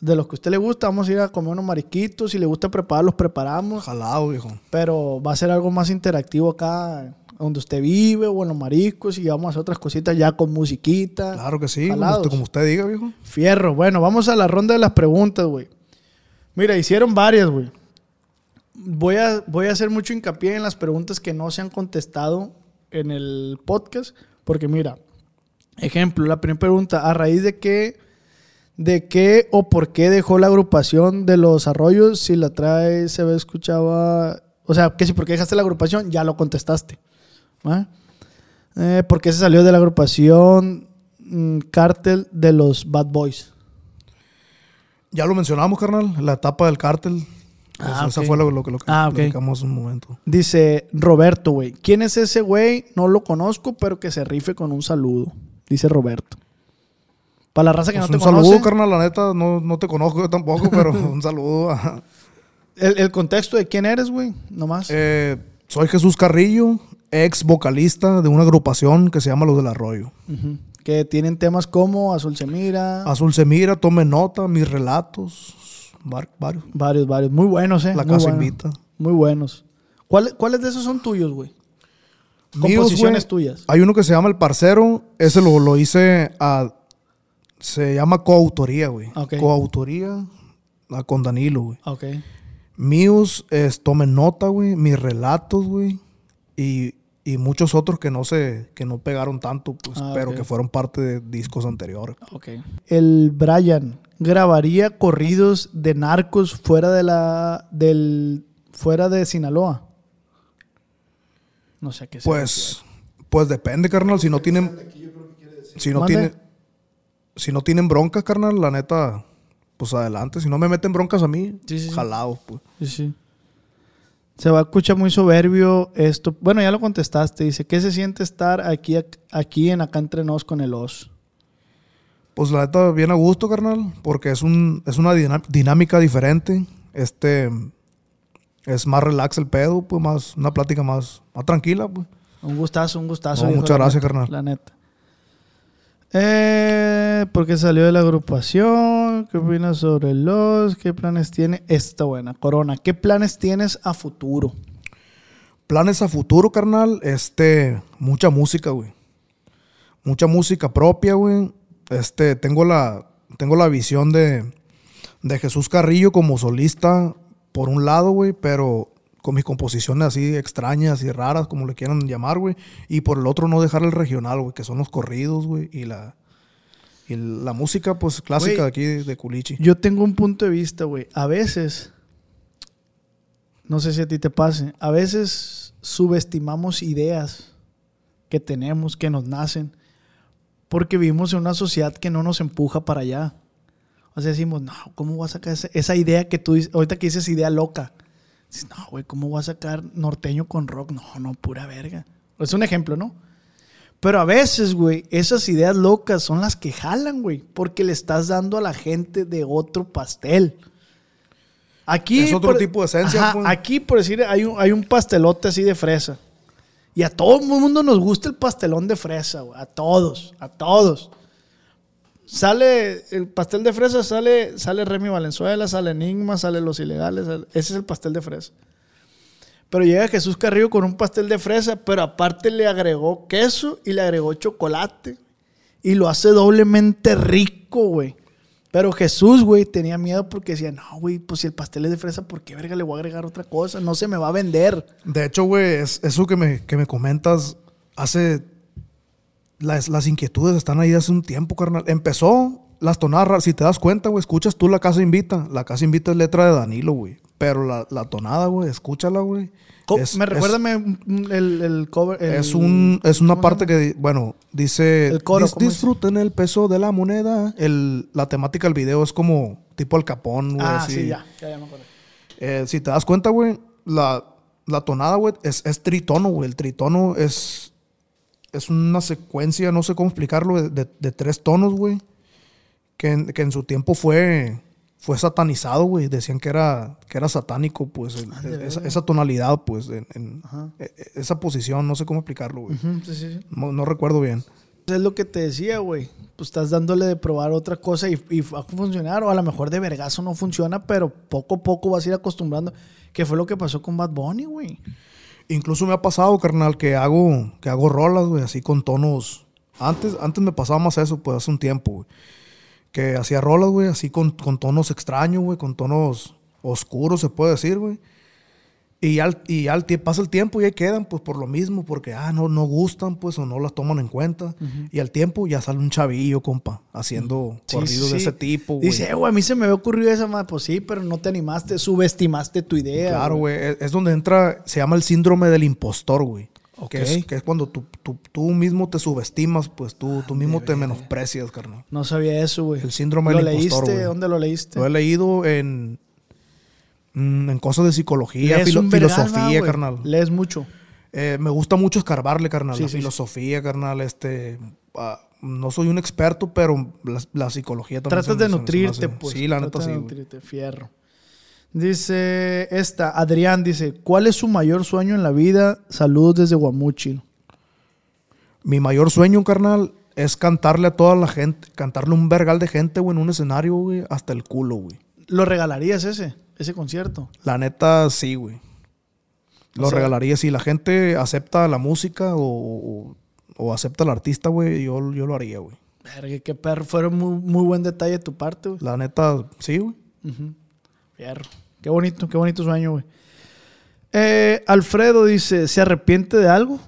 De los que a usted le gusta, vamos a ir a comer unos marisquitos. Si le gusta preparar, los preparamos. Jalado, viejo. Pero va a ser algo más interactivo acá, donde usted vive o en los mariscos. Y vamos a hacer otras cositas ya con musiquita. Claro que sí, como usted, como usted diga, viejo. Fierro. Bueno, vamos a la ronda de las preguntas, güey. Mira, hicieron varias, güey. Voy a, voy a hacer mucho hincapié en las preguntas que no se han contestado en el podcast. Porque mira, ejemplo, la primera pregunta, ¿a raíz de qué, de qué o por qué dejó la agrupación de los arroyos? Si la trae, se ve, escuchaba... O sea, que si por qué dejaste la agrupación, ya lo contestaste. Eh, ¿Por qué se salió de la agrupación mm, Cártel de los Bad Boys? Ya lo mencionamos, carnal, la etapa del cártel. Ah, Esa- Esa ok. fue lo, lo que lo que Ah, ok. platicamos un momento. Dice Roberto, güey. ¿Quién es ese güey? No lo conozco, pero que se rife con un saludo. Dice Roberto. Para la raza que Pues no un te saludo, conoce, carnal, la neta, no, no te conozco yo tampoco, pero un saludo. a- el, el contexto de quién eres, güey, nomás. Eh, soy Jesús Carrillo, ex vocalista de una agrupación que se llama Los del Arroyo. Ujú. Que tienen temas como Azul se mira. Azul se mira, tome nota, mis relatos, var- varios. Varios, varios. Muy buenos, eh. La Muy casa invita. Muy buenos. ¿Cuál- ¿Cuáles de esos son tuyos, güey? Míos, Composiciones güey, tuyas. Hay uno que se llama El Parcero, ese lo, lo hice a... Se llama coautoría, güey. Ok. Coautoría a- con Danilo, güey. Ok. Míos es Tomen Nota, güey. Mis relatos, güey. Y, y muchos otros que no se, que no pegaron tanto, pues, Ah, pero que fueron parte de discos anteriores. Ok. El Brian grabaría corridos de narcos fuera de la del fuera de Sinaloa. No sé qué Pues, pues depende, carnal. Si no tienen, si no Mande. tienen, si no tienen broncas, carnal, la neta, pues adelante. Si no me meten broncas a mí, sí. jalado, pues. Sí, sí. Se va a escuchar muy soberbio esto. Bueno, ya lo contestaste. Dice, ¿qué se siente estar aquí, aquí en Acá Entre Nos con el Os? Pues la neta, bien a gusto, carnal, porque es, un, es una dinámica diferente. Este, es más relax el pedo, pues más, una plática más, más tranquila, pues. Un gustazo, un gustazo. No, muchas gracias, neta, carnal. La neta. Eh, ¿Por qué salió de la agrupación? ¿Qué opinas sobre los? ¿Qué planes tiene? Esta buena. Corona, ¿qué planes tienes a futuro? planes a futuro, carnal, este, mucha música, güey. Mucha música propia, güey. Este, tengo la, tengo la visión de, de Jesús Carrillo como solista, por un lado, güey, pero con mis composiciones así extrañas y raras, como le quieran llamar, güey. Y por el otro no dejar el regional, güey, que son los corridos, güey, y la, y la música, pues, clásica Güey, de aquí de Culichi. Yo tengo un punto de vista, güey. A veces, no sé si a ti te pase, a veces subestimamos ideas que tenemos, que nos nacen, porque vivimos en una sociedad que no nos empuja para allá. O sea, decimos, no, ¿cómo voy a sacar esa, esa idea que tú dices, ahorita que dices idea loca? Dices, no, güey, ¿cómo voy a sacar norteño con rock? No, no, pura verga. Es un ejemplo, ¿no? Pero a veces, güey, esas ideas locas son las que jalan, güey, porque le estás dando a la gente de otro pastel. Aquí Es otro tipo de esencia, Ajá, pues. Aquí, por decir, hay un, hay un pastelote así de fresa. Y a todo el mundo nos gusta el pastelón de fresa, güey. A todos, a todos. Sale el pastel de fresa, sale, sale Remy Valenzuela, sale Enigma, sale Los Ilegales. ese es el pastel de fresa. Pero llega Jesús Carrillo con un pastel de fresa, pero aparte le agregó queso y le agregó chocolate. Y lo hace doblemente rico, güey. Pero Jesús, güey, tenía miedo porque decía, no, güey, pues si el pastel es de fresa, ¿por qué verga le voy a agregar otra cosa? No se me va a vender. De hecho, güey, es- eso que me, que me comentas hace. Las, las inquietudes están ahí hace un tiempo, carnal. Empezó las tonadas. Si te das cuenta, güey, escuchas tú La Casa Invita. La Casa Invita es letra de Danilo, güey. Pero la, la tonada, güey, escúchala, güey. Es- me recuérdame el, el cover. el- Es, un, es una ¿cómo se parte que, bueno, dice, El coro, "Dis- ¿cómo es? disfruten el peso de la moneda. El, la temática del video es como tipo el capón, güey. Ah, sí, ya. Ya, ya me acuerdo. Eh, si te das cuenta, güey, la, la tonada, güey, es, es tritono, güey. El tritono es, es una secuencia, no sé cómo explicarlo, de, de- de tres tonos, güey. Que, en- que en su tiempo fue, fue satanizado, güey. Decían que era, que era satánico, pues, el- Ah, esa, tonalidad, pues, en, e- e- esa posición, no sé cómo explicarlo, güey. Ujú, sí, sí, sí. no, no recuerdo bien. Es lo que te decía, güey. Pues estás dándole de probar otra cosa y, y va a funcionar. O a lo mejor de vergazo no funciona, pero poco a poco vas a ir acostumbrando. Que fue lo que pasó con Bad Bunny, güey. Incluso me ha pasado, carnal, que hago, que hago rolas, güey, así con tonos. Antes, antes me pasaba más eso, pues hace un tiempo, güey. Que hacía rolas, güey, así con, con tonos extraños, güey, con tonos oscuros, se puede decir, güey. Y al- y al pasa el tiempo y ahí quedan, pues por lo mismo, porque, ah, no, no gustan, pues, o no las toman en cuenta. Y al tiempo ya sale un chavillo, compa, haciendo Sí, corridos sí, de ese tipo, güey. Dice, "Eh, güey, a mí se me había ocurrido esa más. Pues sí, pero no te animaste, subestimaste tu idea. Claro, güey. Es, es donde entra, se llama el síndrome del impostor, güey. Ok. Que, es, que es cuando tú, tú, tú mismo te subestimas, pues tú, tú mismo te menosprecias, carnal. No sabía eso, güey. El síndrome ¿Lo del leíste? impostor, güey. ¿Dónde lo leíste? Lo he leído en, en cosas de psicología, filo- filosofía, carnal. Lees mucho. Eh, me gusta mucho escarbarle, carnal. Sí, la sí, sí. filosofía, carnal. Este, ah, no soy un experto, pero la, la psicología también. Tratas de me- nutrirte, pues. Sí, la neta de sí, güey. nutrirte, fierro. Dice esta, Adrián dice, ¿cuál es su mayor sueño en la vida? Saludos desde Guamúchil. Mi mayor sueño, carnal, es cantarle a toda la gente, cantarle un vergal de gente, güey, en un escenario, güey, hasta el culo, güey. ¿Lo regalarías ese, ese concierto? La neta, sí, güey. Lo O sea- regalaría. Si la gente acepta la música o, o- o acepta al artista, güey, yo, yo lo haría, güey. Verga, qué perro, fue muy, muy buen detalle de tu parte, güey. La neta, sí, güey. Ujú. Fierro. Qué bonito, qué bonito sueño, güey. Eh, Alfredo dice, ¿se arrepiente de algo?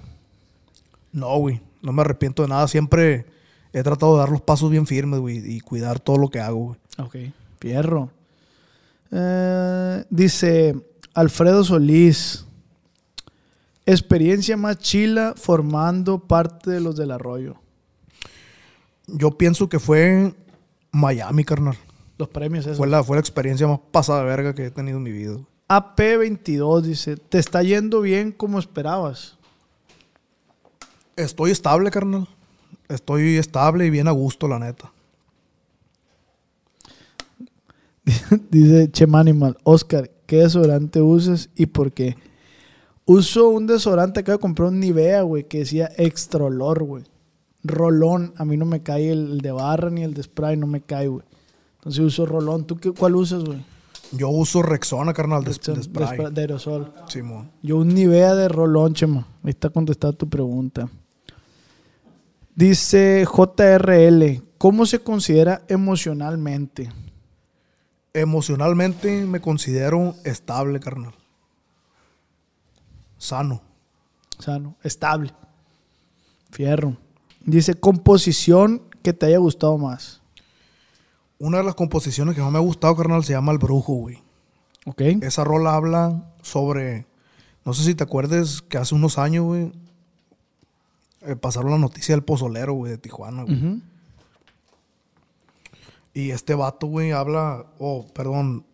No, güey. No me arrepiento de nada. Siempre he tratado de dar los pasos bien firmes, güey, y cuidar todo lo que hago, güey. Ok. Fierro. Eh, dice Alfredo Solís. Experiencia más chila formando parte de los del arroyo. Yo pienso que fue Miami, carnal. Los premios esos. Fue la, fue la experiencia más pasada de verga que he tenido en mi vida. güey. AP22 dice, ¿te está yendo bien como esperabas? Estoy estable, carnal. Estoy estable y bien a gusto, la neta. dice Chemanimal, Oscar, ¿qué desodorante usas y por qué? Uso un desodorante, acabo de comprar un Nivea, güey, que decía extra olor, güey. Rolón, a mí no me cae el, el de barra ni el de spray, no me cae, güey. Entonces uso rolón. ¿Tú qué, cuál usas, güey? Yo uso Rexona, carnal, de, De, de spray. de aerosol. Simón. Yo un Nivea de rolón, chema. Ahí está contestada tu pregunta. Dice JRL, ¿cómo se considera emocionalmente? Emocionalmente me considero estable, carnal. Sano. Sano, estable. Fierro. Dice, composición que te haya gustado más. Una de las composiciones que más me ha gustado, carnal, se llama El Brujo, güey. ¿Ok? Esa rola habla sobre. No sé si te acuerdas que hace unos años, güey. eh, pasaron la noticia del pozolero, güey, de Tijuana, güey. Y este vato, güey, habla. Oh, perdón.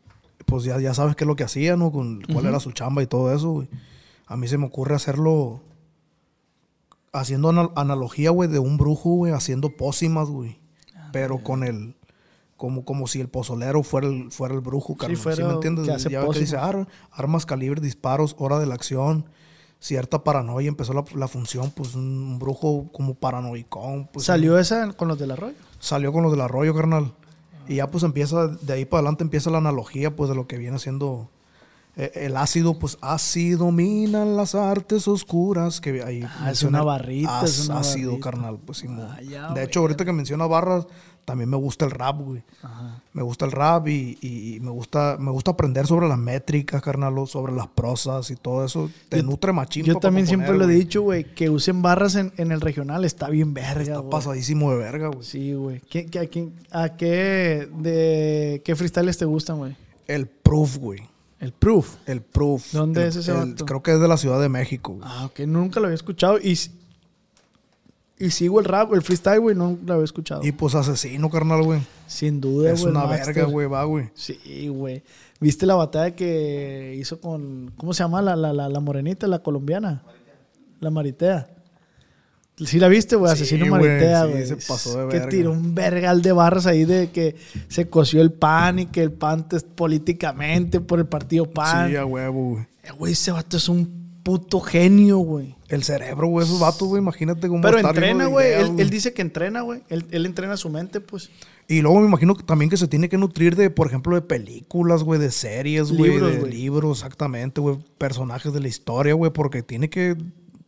Pues ya, ya sabes qué es lo que hacía, ¿no? Con, cuál era su chamba y todo eso, güey. A mí se me ocurre hacerlo. Haciendo ana- analogía, güey, de un brujo, güey, haciendo pócimas, güey. Ah, Pero con el. Como, como si el pozolero fuera el, fuera el brujo, carnal. ¿Sí, fuera me entiendes? que hace ya ves que dice. "Ar- armas, calibre, disparos, hora de la acción. Cierta paranoia. Empezó la, la función, pues un brujo como paranoicón. Pues, ¿Salió esa con los del arroyo? salió con los del arroyo, carnal. Y ya pues empieza, de ahí para adelante empieza la analogía pues de lo que viene siendo eh, el ácido, pues así dominan las artes oscuras. Que ahí Ah, es una barrita, es una ácido, barrita. carnal. Pues, Simón. Ah, ya, de hecho, ahorita que menciona barras, también me gusta el rap, güey. Me gusta el rap y, y- y me gusta me gusta aprender sobre las métricas, carnal, sobre las prosas y todo eso. Te Yo- nutre machín. Yo también componer, siempre lo he dicho, güey, que usen barras en, en el regional está bien verga, Está pasadísimo de verga, güey. Sí, güey. ¿Qué- qué- a, qué, de, qué freestyles te gustan, güey? El proof, güey. El Proof. El proof. ¿Dónde El- es ese el-? Creo que es de la Ciudad de México. güey. Ah, ok. Nunca lo había escuchado. Y, y sigo el rap, el freestyle, güey, no lo había escuchado. Y pues asesino, carnal, güey. Sin duda, Es güey. una el Master. verga, güey, va, güey. Sí, güey. ¿Viste la batalla que hizo con. ¿Cómo se llama la, la, la, la morenita, la colombiana? La Maritea. Sí la viste, güey, Sí, asesino güey, Maritea, sí, güey. se pasó de Que verga. tiró un vergal de barras ahí de que se coció el pan y que el pan es políticamente por el partido pan. Sí, a huevo, güey. Eh, Güey, ese vato es un puto genio, güey. El cerebro, güey, esos vatos, güey, imagínate cómo Pero entrena, güey. Él, él dice que entrena, güey. Él, él entrena su mente, pues. Y luego me imagino que también que se tiene que nutrir de, por ejemplo, de películas, güey, de series, güey, de libros, exactamente, güey, personajes de la historia, güey, porque tiene que,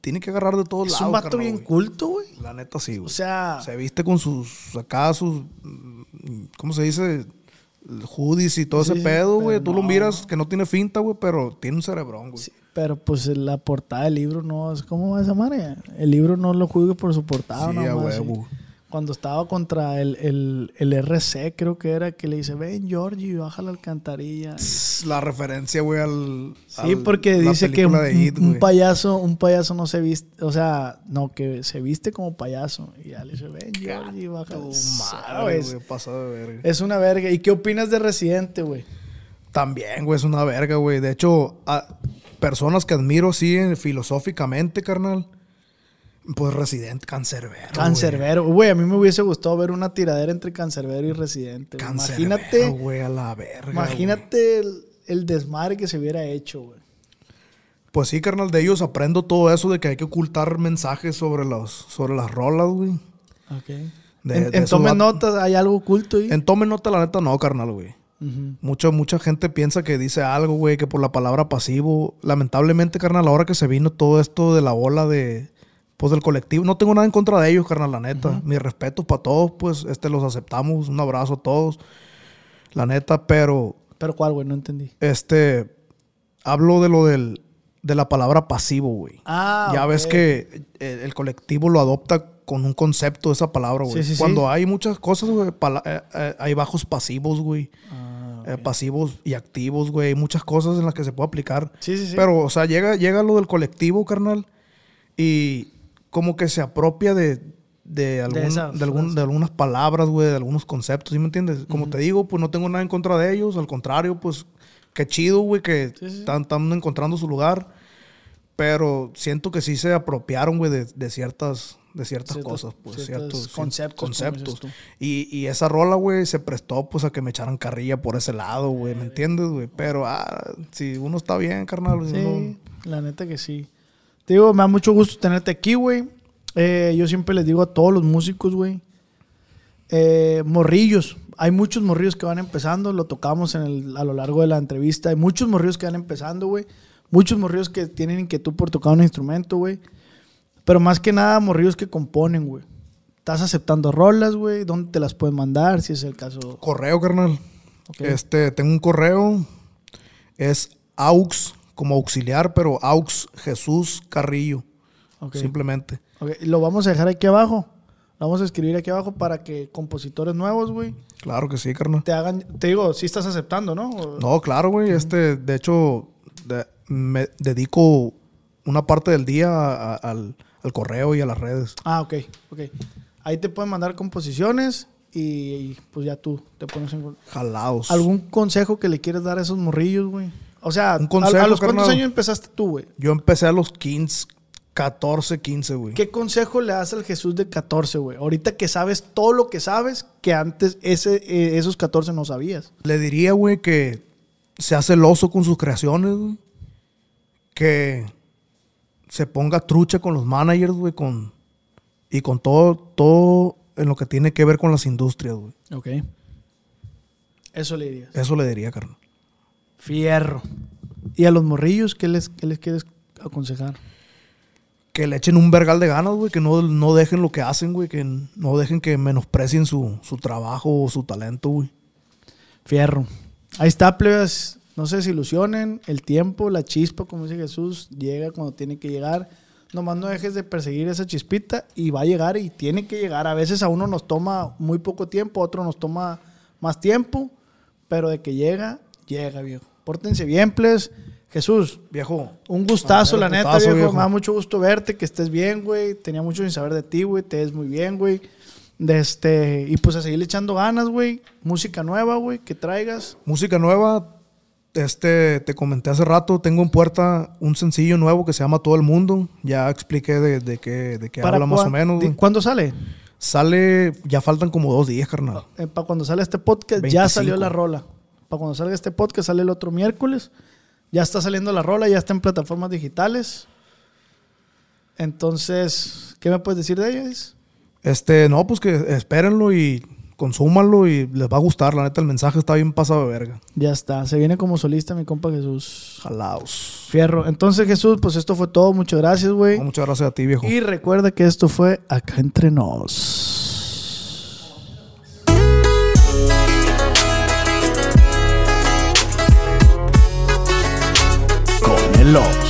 tiene que agarrar de todos Es lados. un vato carnal, bien culto, güey. La neta sí, güey. O sea, se viste con sus, acá sus, ¿cómo se dice? Hoodies y todo Sí, ese pedo, güey. Tú lo miras que no tiene finta, güey, pero tiene un cerebrón, güey. sí, pero pues la portada del libro no es como esa madre. El libro no lo juzgue por su portada, Sí, a más, huevo. sí. Cuando estaba contra el, el, el RC, creo que era, que le dice, ven Georgie, baja la alcantarilla. La referencia, güey, al. Sí, al- porque la dice que un, It, un payaso, un payaso no se viste, o sea, no, que se viste como payaso. Y ya le dice, ven Georgie, baja. De verga. es una verga. ¿Y qué opinas de Residente, güey? También, güey, es una verga, güey. De hecho, a personas que admiro así eh, filosóficamente, carnal. Pues Residente, Cancerbero. Cancerbero. Güey, a mí me hubiese gustado ver una tiradera entre Cancerbero y Residente. Cancerbero, Imagínate, güey, a la verga. imagínate el, el desmadre que se hubiera hecho, güey. Pues sí, carnal, de ellos aprendo todo eso de que hay que ocultar mensajes sobre, los, sobre las rolas, güey. Okay. De- en de en Tome. Notas hay algo oculto ahí. En Tome Nota, la neta, no, carnal, güey. Ujú. Mucha, mucha gente piensa que dice algo, güey, que por la palabra pasivo. Lamentablemente, carnal, ahora que se vino todo esto de la ola de. Pues del colectivo. No tengo nada en contra de ellos, carnal, la neta. Mi respeto para todos, pues, este, los aceptamos. Un abrazo a todos. La neta, pero, Pero ¿cuál, güey? No entendí. este. Hablo de lo del. De la palabra pasivo, güey. Ah, ya ves que el, el colectivo lo adopta con un concepto de esa palabra, güey. Sí, sí, sí. Cuando hay muchas cosas, güey, eh, eh, hay bajos pasivos, güey. Ah, Eh, pasivos y activos, güey. Muchas cosas en las que se puede aplicar. Sí, sí, sí. Pero, o sea, llega, llega lo del colectivo, carnal, y como que se apropia de, de, algún- de, algún- de algunas palabras, güey, de algunos conceptos, ¿sí me entiendes? Como te digo, pues no tengo nada en contra de ellos, al contrario, pues qué chido, güey, que están encontrando su lugar. Pero siento que sí se apropiaron, güey, de, de ciertas, de ciertas cosas, pues, ciertos conceptos. Y, y esa rola, güey, se prestó, pues, a que me echaran carrilla por ese lado, güey, ¿me entiendes, güey? Pero, ah, si uno está bien, carnal, Sí, uno- la neta que sí. Te digo, me da mucho gusto tenerte aquí, güey. Eh, yo siempre les digo a todos los músicos, güey. Eh, morrillos. Hay muchos morrillos que van empezando. Lo tocamos en el- a lo largo de la entrevista. Hay muchos morrillos que van empezando, güey. Muchos morrillos que tienen inquietud por tocar un instrumento, güey. Pero más que nada, morrillos que componen, güey. Estás aceptando rolas, güey. ¿Dónde te las pueden mandar? Si es el caso. Correo, carnal. Este, tengo un correo. Es aux, como auxiliar, pero aux Jesús Carrillo. Simplemente. Lo vamos a dejar aquí abajo. Lo vamos a escribir aquí abajo para que compositores nuevos, güey, Claro que sí, carnal. te hagan. Te digo, sí estás aceptando, ¿no? No, claro, güey. Este, de hecho, de- me dedico una parte del día a- a- al, al correo y a las redes. Ah, ok, ok. Ahí te pueden mandar composiciones y, y, pues ya tú te pones en... Jalados. ¿Algún consejo que le quieres dar a esos morrillos, güey? O sea, Un ¿a- consejo, ¿a, los cuántos carnal. años empezaste tú, güey? Yo empecé a los 15, 14, 15, güey. ¿Qué consejo le das al Jesús de 14, güey? Ahorita que sabes todo lo que sabes, que antes ese, eh, esos 14 no sabías. Le diría, güey, que sea celoso con sus creaciones, güey. Que se ponga trucha con los managers, güey, con... Y con todo, todo en lo que tiene que ver con las industrias, güey. Ok. Eso le dirías. Eso le diría, carnal. Fierro. ¿Y a los morrillos qué les, qué les quieres aconsejar? Que le echen un vergal de ganas, güey. Que no, no dejen lo que hacen, güey. Que no dejen que menosprecien su, su trabajo o su talento, güey. Fierro. Ahí está, plebes. No se desilusionen. El tiempo, la chispa, como dice Jesús, llega cuando tiene que llegar. Nomás no dejes de perseguir esa chispita y va a llegar y tiene que llegar. A veces a uno nos toma muy poco tiempo, a otro nos toma más tiempo, pero de que llega, llega, viejo. Pórtense bien, plebes. Jesús, Viejo. un gustazo, la neta, viejo. viejo. Me da mucho gusto verte, que estés bien, güey. Tenía mucho sin saber de ti, güey. Te ves muy bien, güey. De este, y pues a seguirle echando ganas, güey. Música nueva, güey, que traigas. Música nueva. Este, te comenté hace rato, tengo en puerta un sencillo nuevo que se llama Todo el Mundo. Ya expliqué de, de qué, de qué habla más o menos. ¿Cuándo sale? Sale, ya faltan como dos días, carnal. para cuando sale este podcast ya 25. salió la rola. Para cuando salga este podcast sale el otro miércoles. Ya está saliendo la rola, ya está en plataformas digitales. Entonces, ¿qué me puedes decir de ellos? Este, no, pues que espérenlo y consúmanlo y les va a gustar. La neta, el mensaje está bien pasado de verga. Ya está, se viene como solista mi compa Jesús. Jalaos. Fierro. Entonces, Jesús, pues esto fue todo. Muchas gracias, güey. No, muchas gracias a ti, viejo. Y recuerda que esto fue acá entre nos. Con el Ops.